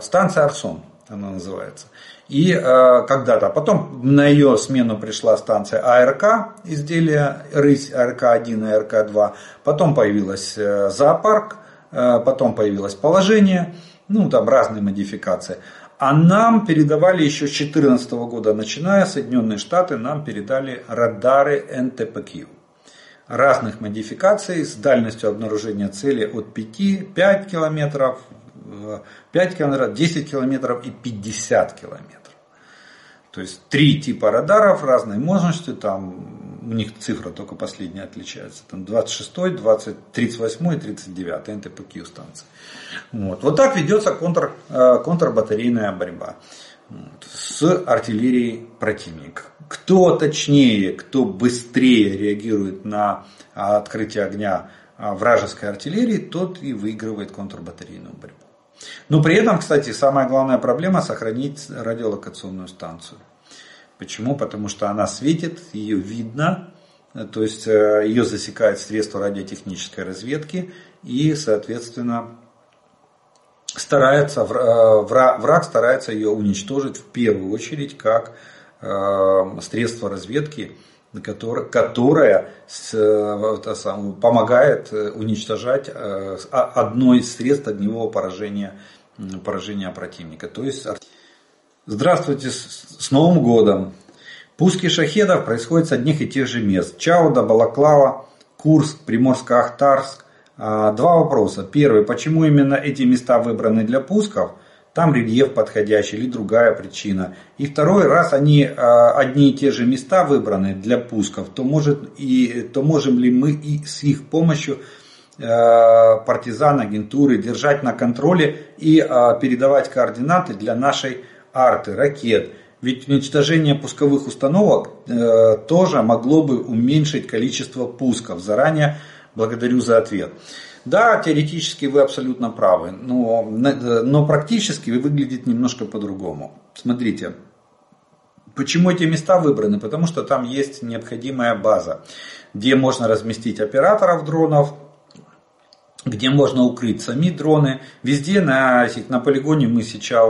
Станция Арсом она называется. И э, когда-то, потом на ее смену пришла станция АРК, изделия рысь АРК-1 и АРК-2, потом появилась э, зоопарк, э, потом появилось положение, ну там разные модификации. А нам передавали еще с 2014 года, начиная Соединенные Штаты, нам передали радары НТПК разных модификаций с дальностью обнаружения цели от 5, 5 километров, 5 километров, 10 километров и 50 километров. То есть три типа радаров разной мощности, там у них цифра только последняя отличается. Там 26, 20, 38 и 39 НТПК станции. Вот. вот так ведется контр, э, контрбатарейная борьба с артиллерией противника. Кто точнее, кто быстрее реагирует на открытие огня а, вражеской артиллерии, тот и выигрывает контрбатарейную борьбу. Но при этом, кстати, самая главная проблема сохранить радиолокационную станцию. Почему? Потому что она светит, ее видно, то есть э, ее засекает средства радиотехнической разведки и, соответственно, старается, э, враг старается ее уничтожить в первую очередь как э, средство разведки, которое, которое помогает уничтожать одно из средств огневого поражения, поражения противника. То есть, здравствуйте, с Новым годом! Пуски шахедов происходят с одних и тех же мест. Чауда, Балаклава, Курск, Приморско-Ахтарск. А, два вопроса. Первый. Почему именно эти места выбраны для пусков? Там рельеф подходящий или другая причина. И второй, раз они а, одни и те же места выбраны для пусков, то, может и, то можем ли мы и с их помощью а, партизан, агентуры держать на контроле и передавать координаты для нашей арты, ракет. Ведь уничтожение пусковых установок э, тоже могло бы уменьшить количество пусков. Заранее благодарю за ответ. Да, теоретически вы абсолютно правы, но, но практически выглядит немножко по-другому. Смотрите, почему эти места выбраны? Потому что там есть необходимая база, где можно разместить операторов дронов, где можно укрыть сами дроны. Везде на, на полигоне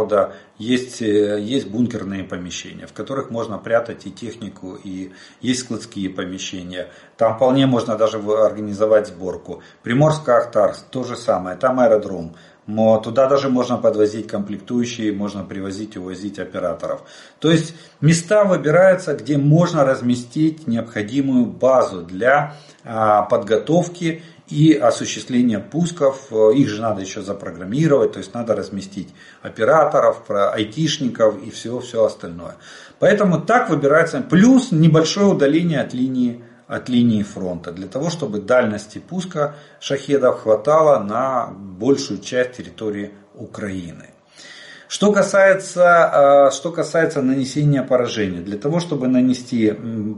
да, есть, э, есть бункерные помещения, в которых можно прятать и технику, и есть складские помещения. Там вполне можно даже организовать сборку. Приморская Ахтарск то же самое, там аэродром. Но туда даже можно подвозить комплектующие, можно привозить и увозить операторов. То есть места выбираются, где можно разместить необходимую базу для а, подготовки и осуществление пусков, их же надо еще запрограммировать, то есть надо разместить операторов, айтишников и все, все остальное. Поэтому так выбирается, плюс небольшое удаление от линии, от линии фронта, для того, чтобы дальности пуска шахедов хватало на большую часть территории Украины. Что касается, э, что касается нанесения поражения, для того, чтобы нанести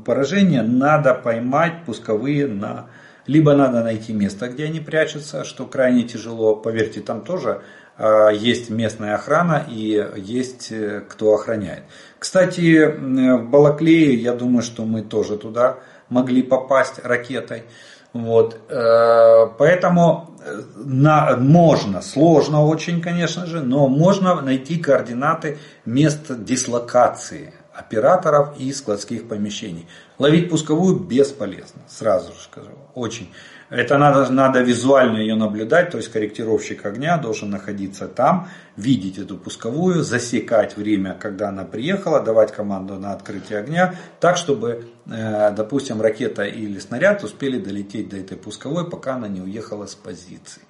поражение, надо поймать пусковые на либо надо найти место, где они прячутся, что крайне тяжело. Поверьте, там тоже а, есть местная охрана и есть э, кто охраняет. Кстати, в Балаклее, я думаю, что мы тоже туда могли попасть ракетой. Вот. Э, поэтому э, на, можно, сложно очень, конечно же, но можно найти координаты мест дислокации операторов и складских помещений. Ловить пусковую бесполезно, сразу же скажу, очень. Это надо, надо визуально ее наблюдать, то есть корректировщик огня должен находиться там, видеть эту пусковую, засекать время, когда она приехала, давать команду на открытие огня, так, чтобы, э, допустим, ракета или снаряд успели долететь до этой пусковой, пока она не уехала с позиции.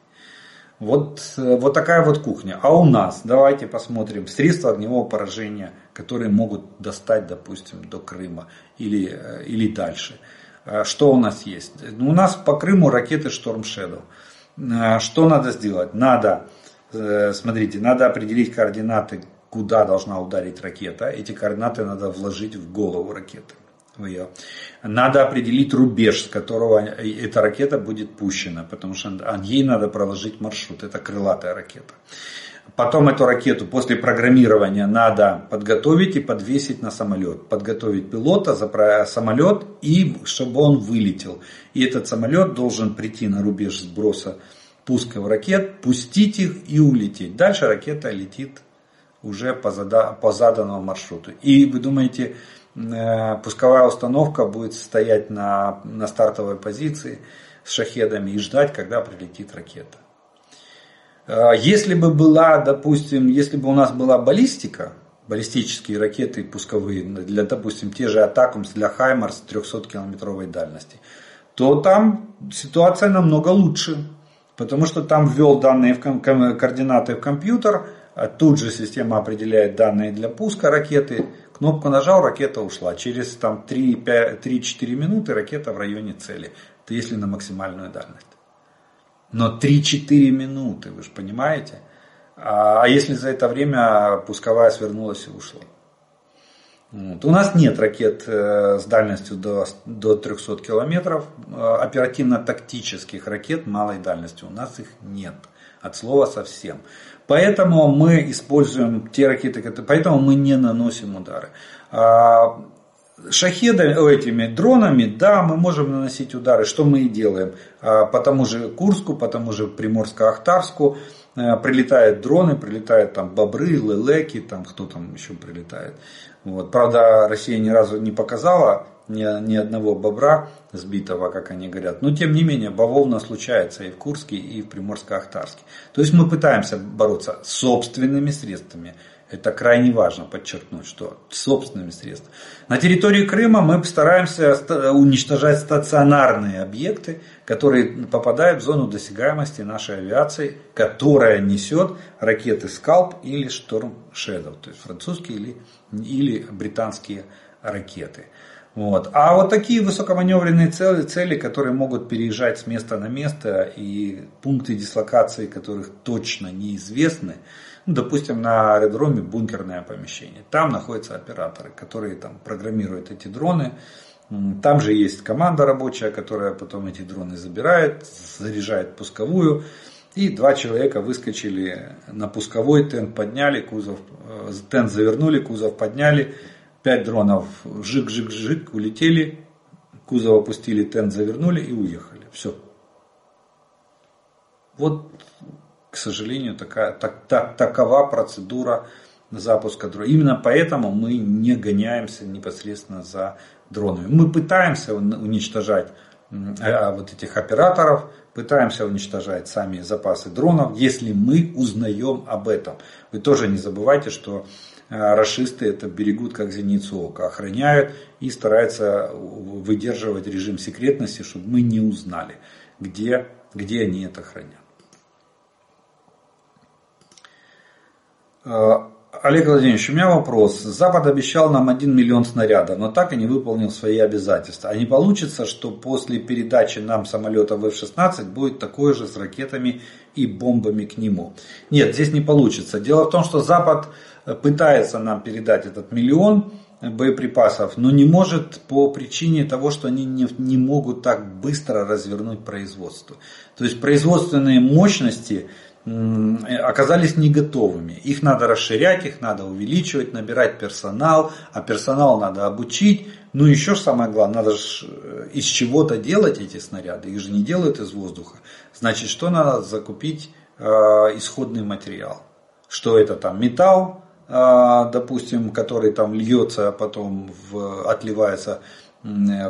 Вот, э, вот такая вот кухня. А у нас, давайте посмотрим, средства огневого поражения, которые могут достать, допустим, до Крыма или, э, или дальше. Э, что у нас есть? У нас по Крыму ракеты Storm Shadow. Что надо сделать? Надо, смотрите, надо определить координаты, куда должна ударить ракета. Эти координаты надо вложить в голову ракеты ее. Надо определить рубеж, с которого эта ракета будет пущена, потому что ей надо проложить маршрут. Это крылатая ракета. Потом эту ракету после программирования надо подготовить и подвесить на самолет. Подготовить пилота, за самолет и чтобы он вылетел. И этот самолет должен прийти на рубеж сброса пусков ракет, пустить их и улететь. Дальше ракета летит уже по, зада, по заданному маршруту. И вы думаете, э, пусковая установка будет стоять на, на стартовой позиции с шахедами и ждать, когда прилетит ракета. Э, если бы была, допустим, если бы у нас была баллистика, баллистические ракеты пусковые, для, допустим, те же Атакумс для Хаймарс 300-километровой дальности, то там ситуация намного лучше. Потому что там ввел данные в координаты в компьютер, а тут же система определяет данные для пуска ракеты, кнопку нажал, ракета ушла. Через 3-4 минуты ракета в районе цели. Это если на максимальную дальность. Но 3-4 минуты, вы же понимаете? А, а если за это время пусковая свернулась и ушла? Вот. У нас нет ракет э, с дальностью до, до 300 километров, э, оперативно-тактических ракет малой дальности. У нас их нет, от слова совсем. Поэтому мы используем те ракеты, поэтому мы не наносим удары. Шахедами, этими дронами, да, мы можем наносить удары, что мы и делаем. А, по тому же Курску, по тому же Приморско-Ахтарску э, прилетают дроны, прилетают там бобры, лелеки, там кто там еще прилетает. Вот. Правда, Россия ни разу не показала ни, ни одного бобра сбитого, как они говорят. Но тем не менее, бавовна случается и в Курске, и в Приморско-Ахтарске. То есть мы пытаемся бороться собственными средствами. Это крайне важно подчеркнуть, что собственными средствами. На территории Крыма мы стараемся уничтожать стационарные объекты, которые попадают в зону досягаемости нашей авиации, которая несет ракеты Скалп или Шторм Shadow, то есть французские или, или британские ракеты. Вот. А вот такие высокоманевренные цели, цели, которые могут переезжать с места на место и пункты дислокации которых точно неизвестны, ну, допустим, на аэродроме бункерное помещение. Там находятся операторы, которые там программируют эти дроны. Там же есть команда рабочая, которая потом эти дроны забирает, заряжает пусковую. И два человека выскочили на пусковой, тент подняли, кузов, э, тент завернули, кузов подняли. Пять дронов жик-жик-жик улетели, кузов опустили, тент завернули и уехали. Все. Вот к сожалению, такая, так, так, такова процедура запуска дрона. Именно поэтому мы не гоняемся непосредственно за дронами. Мы пытаемся уничтожать а, вот этих операторов, пытаемся уничтожать сами запасы дронов, если мы узнаем об этом. Вы тоже не забывайте, что а, расисты это берегут как зеницу ока, охраняют и стараются выдерживать режим секретности, чтобы мы не узнали, где, где они это хранят. Олег Владимирович, у меня вопрос. Запад обещал нам 1 миллион снарядов, но так и не выполнил свои обязательства. А не получится, что после передачи нам самолета F-16 будет такое же с ракетами и бомбами к нему? Нет, здесь не получится. Дело в том, что Запад э, пытается нам передать этот миллион боеприпасов, но не может по причине того, что они не, не могут так быстро развернуть производство. То есть производственные мощности оказались не готовыми. Их надо расширять, их надо увеличивать, набирать персонал, а персонал надо обучить. Ну еще самое главное, надо же э, из чего-то делать эти снаряды, их же не делают из воздуха. Значит, что надо закупить э, исходный материал. Что это там металл, э, допустим, который там льется, а потом в, отливается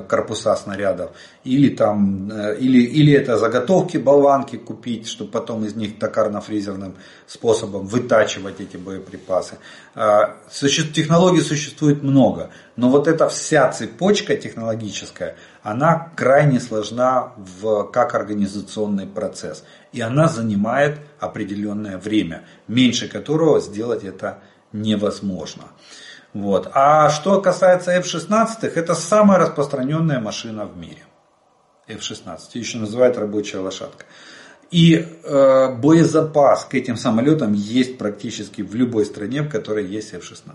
корпуса снарядов, или, там, э, или, или это заготовки, болванки купить, чтобы потом из них токарно-фрезерным способом вытачивать эти боеприпасы. А, технологий существует много, но вот эта вся цепочка технологическая, она крайне сложна в, как организационный процесс. И она занимает определенное время, меньше которого сделать это невозможно. Вот. А что касается F-16, это самая распространенная машина в мире. F-16, еще называют рабочая лошадка. И э, боезапас к этим самолетам есть практически в любой стране, в которой есть F-16.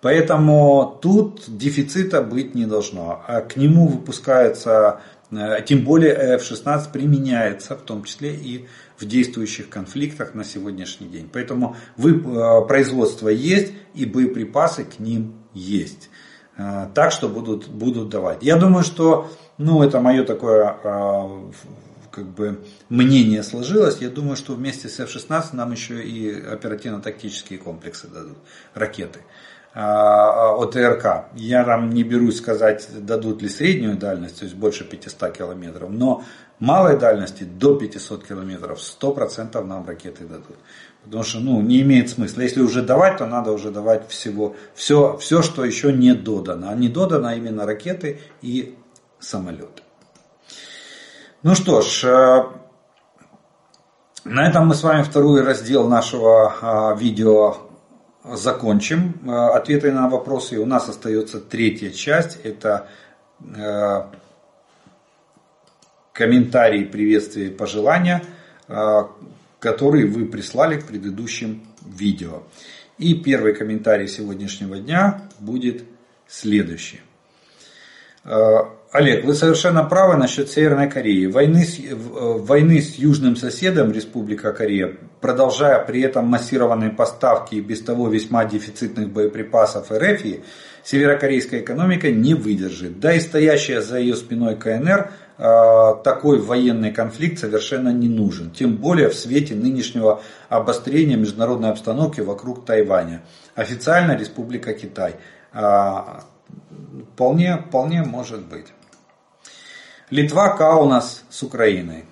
Поэтому тут дефицита быть не должно. А к нему выпускаются Тем более F-16 применяется, в том числе и в действующих конфликтах на сегодняшний день. Поэтому вы, производство есть и боеприпасы к ним есть. Так что будут, будут давать. Я думаю, что ну, это мое такое как бы мнение сложилось, я думаю, что вместе с F-16 нам еще и оперативно-тактические комплексы дадут, ракеты от РК. Я там не берусь сказать, дадут ли среднюю дальность, то есть больше 500 километров, но малой дальности до 500 километров 100% нам ракеты дадут. Потому что ну, не имеет смысла. Если уже давать, то надо уже давать всего, все, все, что еще не додано. А не додано именно ракеты и самолеты. Ну что ж, э, на этом мы с вами второй раздел нашего а, видео закончим. Э, ответы на вопросы. У нас остается третья часть. Это э, комментарии, приветствия и пожелания, которые вы прислали к предыдущим видео. И первый комментарий сегодняшнего дня будет следующий. Олег, вы совершенно правы насчет Северной Кореи. Войны с, войны с южным соседом Республика Корея, продолжая при этом массированные поставки и без того весьма дефицитных боеприпасов РФ, северокорейская экономика не выдержит. Да и стоящая за ее спиной КНР а, такой военный конфликт совершенно не нужен. Тем более в свете нынешнего обострения международной обстановки вокруг Тайваня. Официально Республика Китай. А, вполне, вполне может быть. Литва Каунас с Украиной.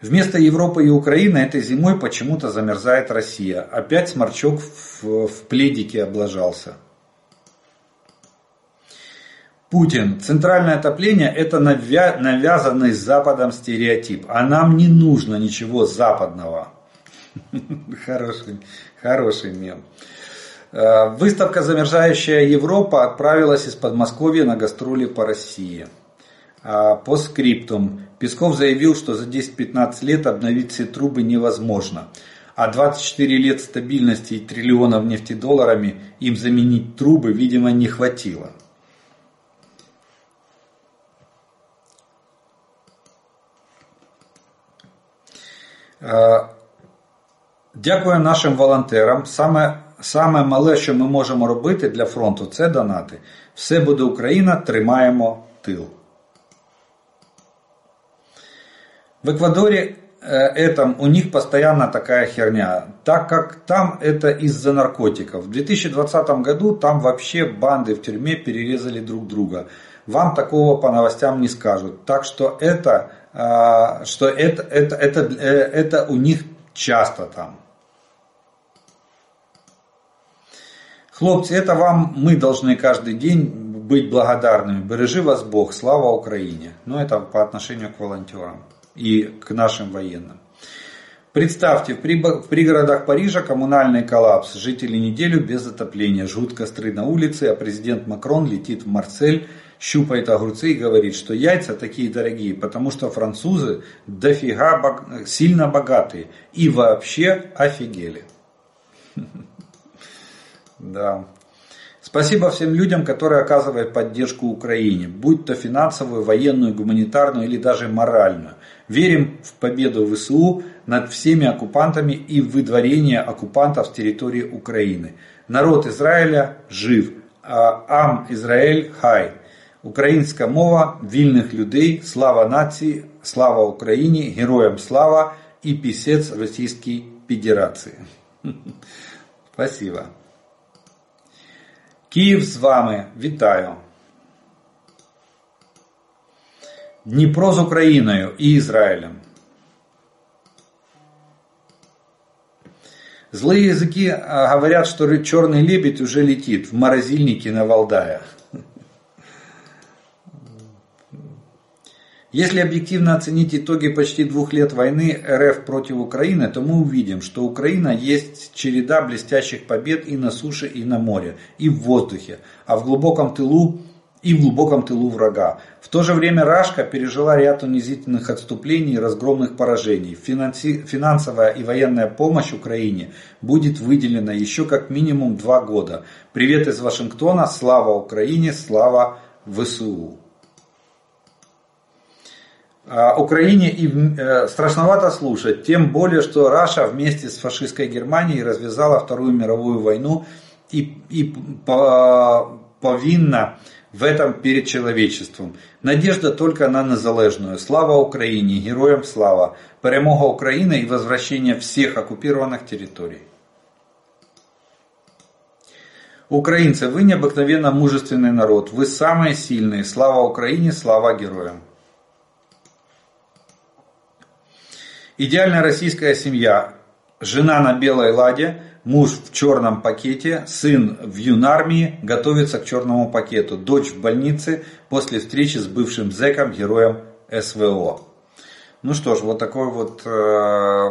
Вместо Европы и Украины этой зимой почему-то замерзает Россия. Опять сморчок в, в пледике облажался. Путин. Центральное отопление это навя... навязанный Западом стереотип. А нам не нужно ничего западного. Хороший, хороший мем. Э, выставка «Замерзающая Европа» отправилась из Подмосковья на гастроли по России. А, по скриптум. Песков заявил, что за 10-15 лет обновить все трубы невозможно. А 24 лет стабильности и триллионов нефтедолларами им заменить трубы, видимо, не хватило. Дякую нашим волонтерам. Саме Саме мале, що ми можемо робити для фронту, це донати. Все буде Україна, тримаємо тил. В Эквадоре этом у них постоянно такая херня, так как там это из-за наркотиков. В 2020 году там вообще банды в тюрьме перерезали друг друга. Вам такого по новостям не скажут. Так что это, что это, это, это, это у них часто там. Хлопцы, это вам мы должны каждый день быть благодарными. Бережи вас Бог, слава Украине. Ну, это по отношению к волонтерам и к нашим военным. Представьте, в пригородах Парижа коммунальный коллапс. Жители неделю без отопления, жгут костры на улице, а президент Макрон летит в Марсель, щупает огурцы и говорит, что яйца такие дорогие, потому что французы дофига сильно богатые и вообще офигели. Да. Спасибо всем людям, которые оказывают поддержку Украине, будь то финансовую, военную, гуманитарную или даже моральную. Верим в победу ВСУ над всеми оккупантами и выдворение оккупантов с территории Украины. Народ Израиля жив, а Ам Израиль хай. Українська мова вільних людей, слава нації, слава Україні, героям слава и писец Российской Федерации. Спасибо. Київ з вами вітаю. Дніпро з Україною і Израилем. Злые языки говорят, что черный лебедь уже летит в морозильнике на Валдая. Если объективно оценить итоги почти двух лет войны РФ против Украины, то мы увидим, что Украина есть череда блестящих побед и на суше, и на море, и в воздухе, а в глубоком тылу и в глубоком тылу врага. В то же время Рашка пережила ряд унизительных отступлений и разгромных поражений. Финанси... Финансовая и военная помощь Украине будет выделена еще как минимум два года. Привет из Вашингтона, слава Украине, слава ВСУ. Украине и э, страшновато слушать, тем более, что Раша вместе с фашистской Германией развязала Вторую мировую войну и, и повинна в этом перед человечеством. Надежда только на незалежную. Слава Украине, героям слава, перемога України и возвращение всех оккупированных территорий. Украинцы, вы необыкновенно мужественный народ, вы самые сильные. Слава Украине, слава героям. Идеальная российская семья. Жена на белой ладе, муж в черном пакете, сын в юнармии готовится к черному пакету, дочь в больнице после встречи с бывшим зэком, героем СВО. Ну что ж, вот такой вот э,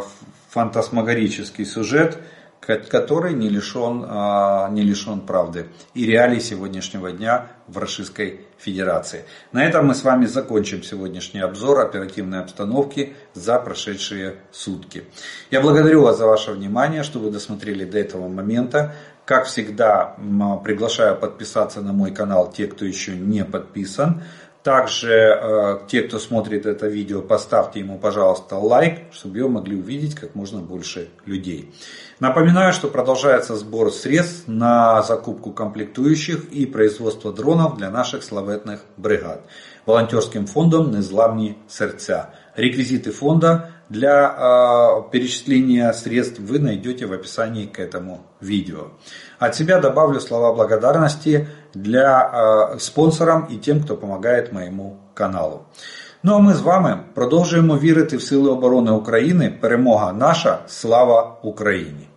фантасмагорический сюжет – который не лишен, а, не лишен правды и реалий сегодняшнего дня в Российской Федерации. На этом мы с вами закончим сегодняшний обзор оперативной обстановки за прошедшие сутки. Я благодарю вас за ваше внимание, что вы досмотрели до этого момента. Как всегда, приглашаю подписаться на мой канал те, кто еще не подписан. Также э, те, кто смотрит это видео, поставьте ему, пожалуйста, лайк, чтобы его могли увидеть как можно больше людей. Напоминаю, что продолжается сбор средств на закупку комплектующих и производство дронов для наших славетных бригад. Волонтерским фондом «Незламні сердца». Реквизиты фонда для э, перечисления средств вы найдете в описании к этому видео. От себя добавлю слова благодарности для э, спонсорам і тим, хто допомагає моєму каналу. Ну а ми з вами продовжуємо вірити в Сили оборони України. Перемога наша, слава Україні!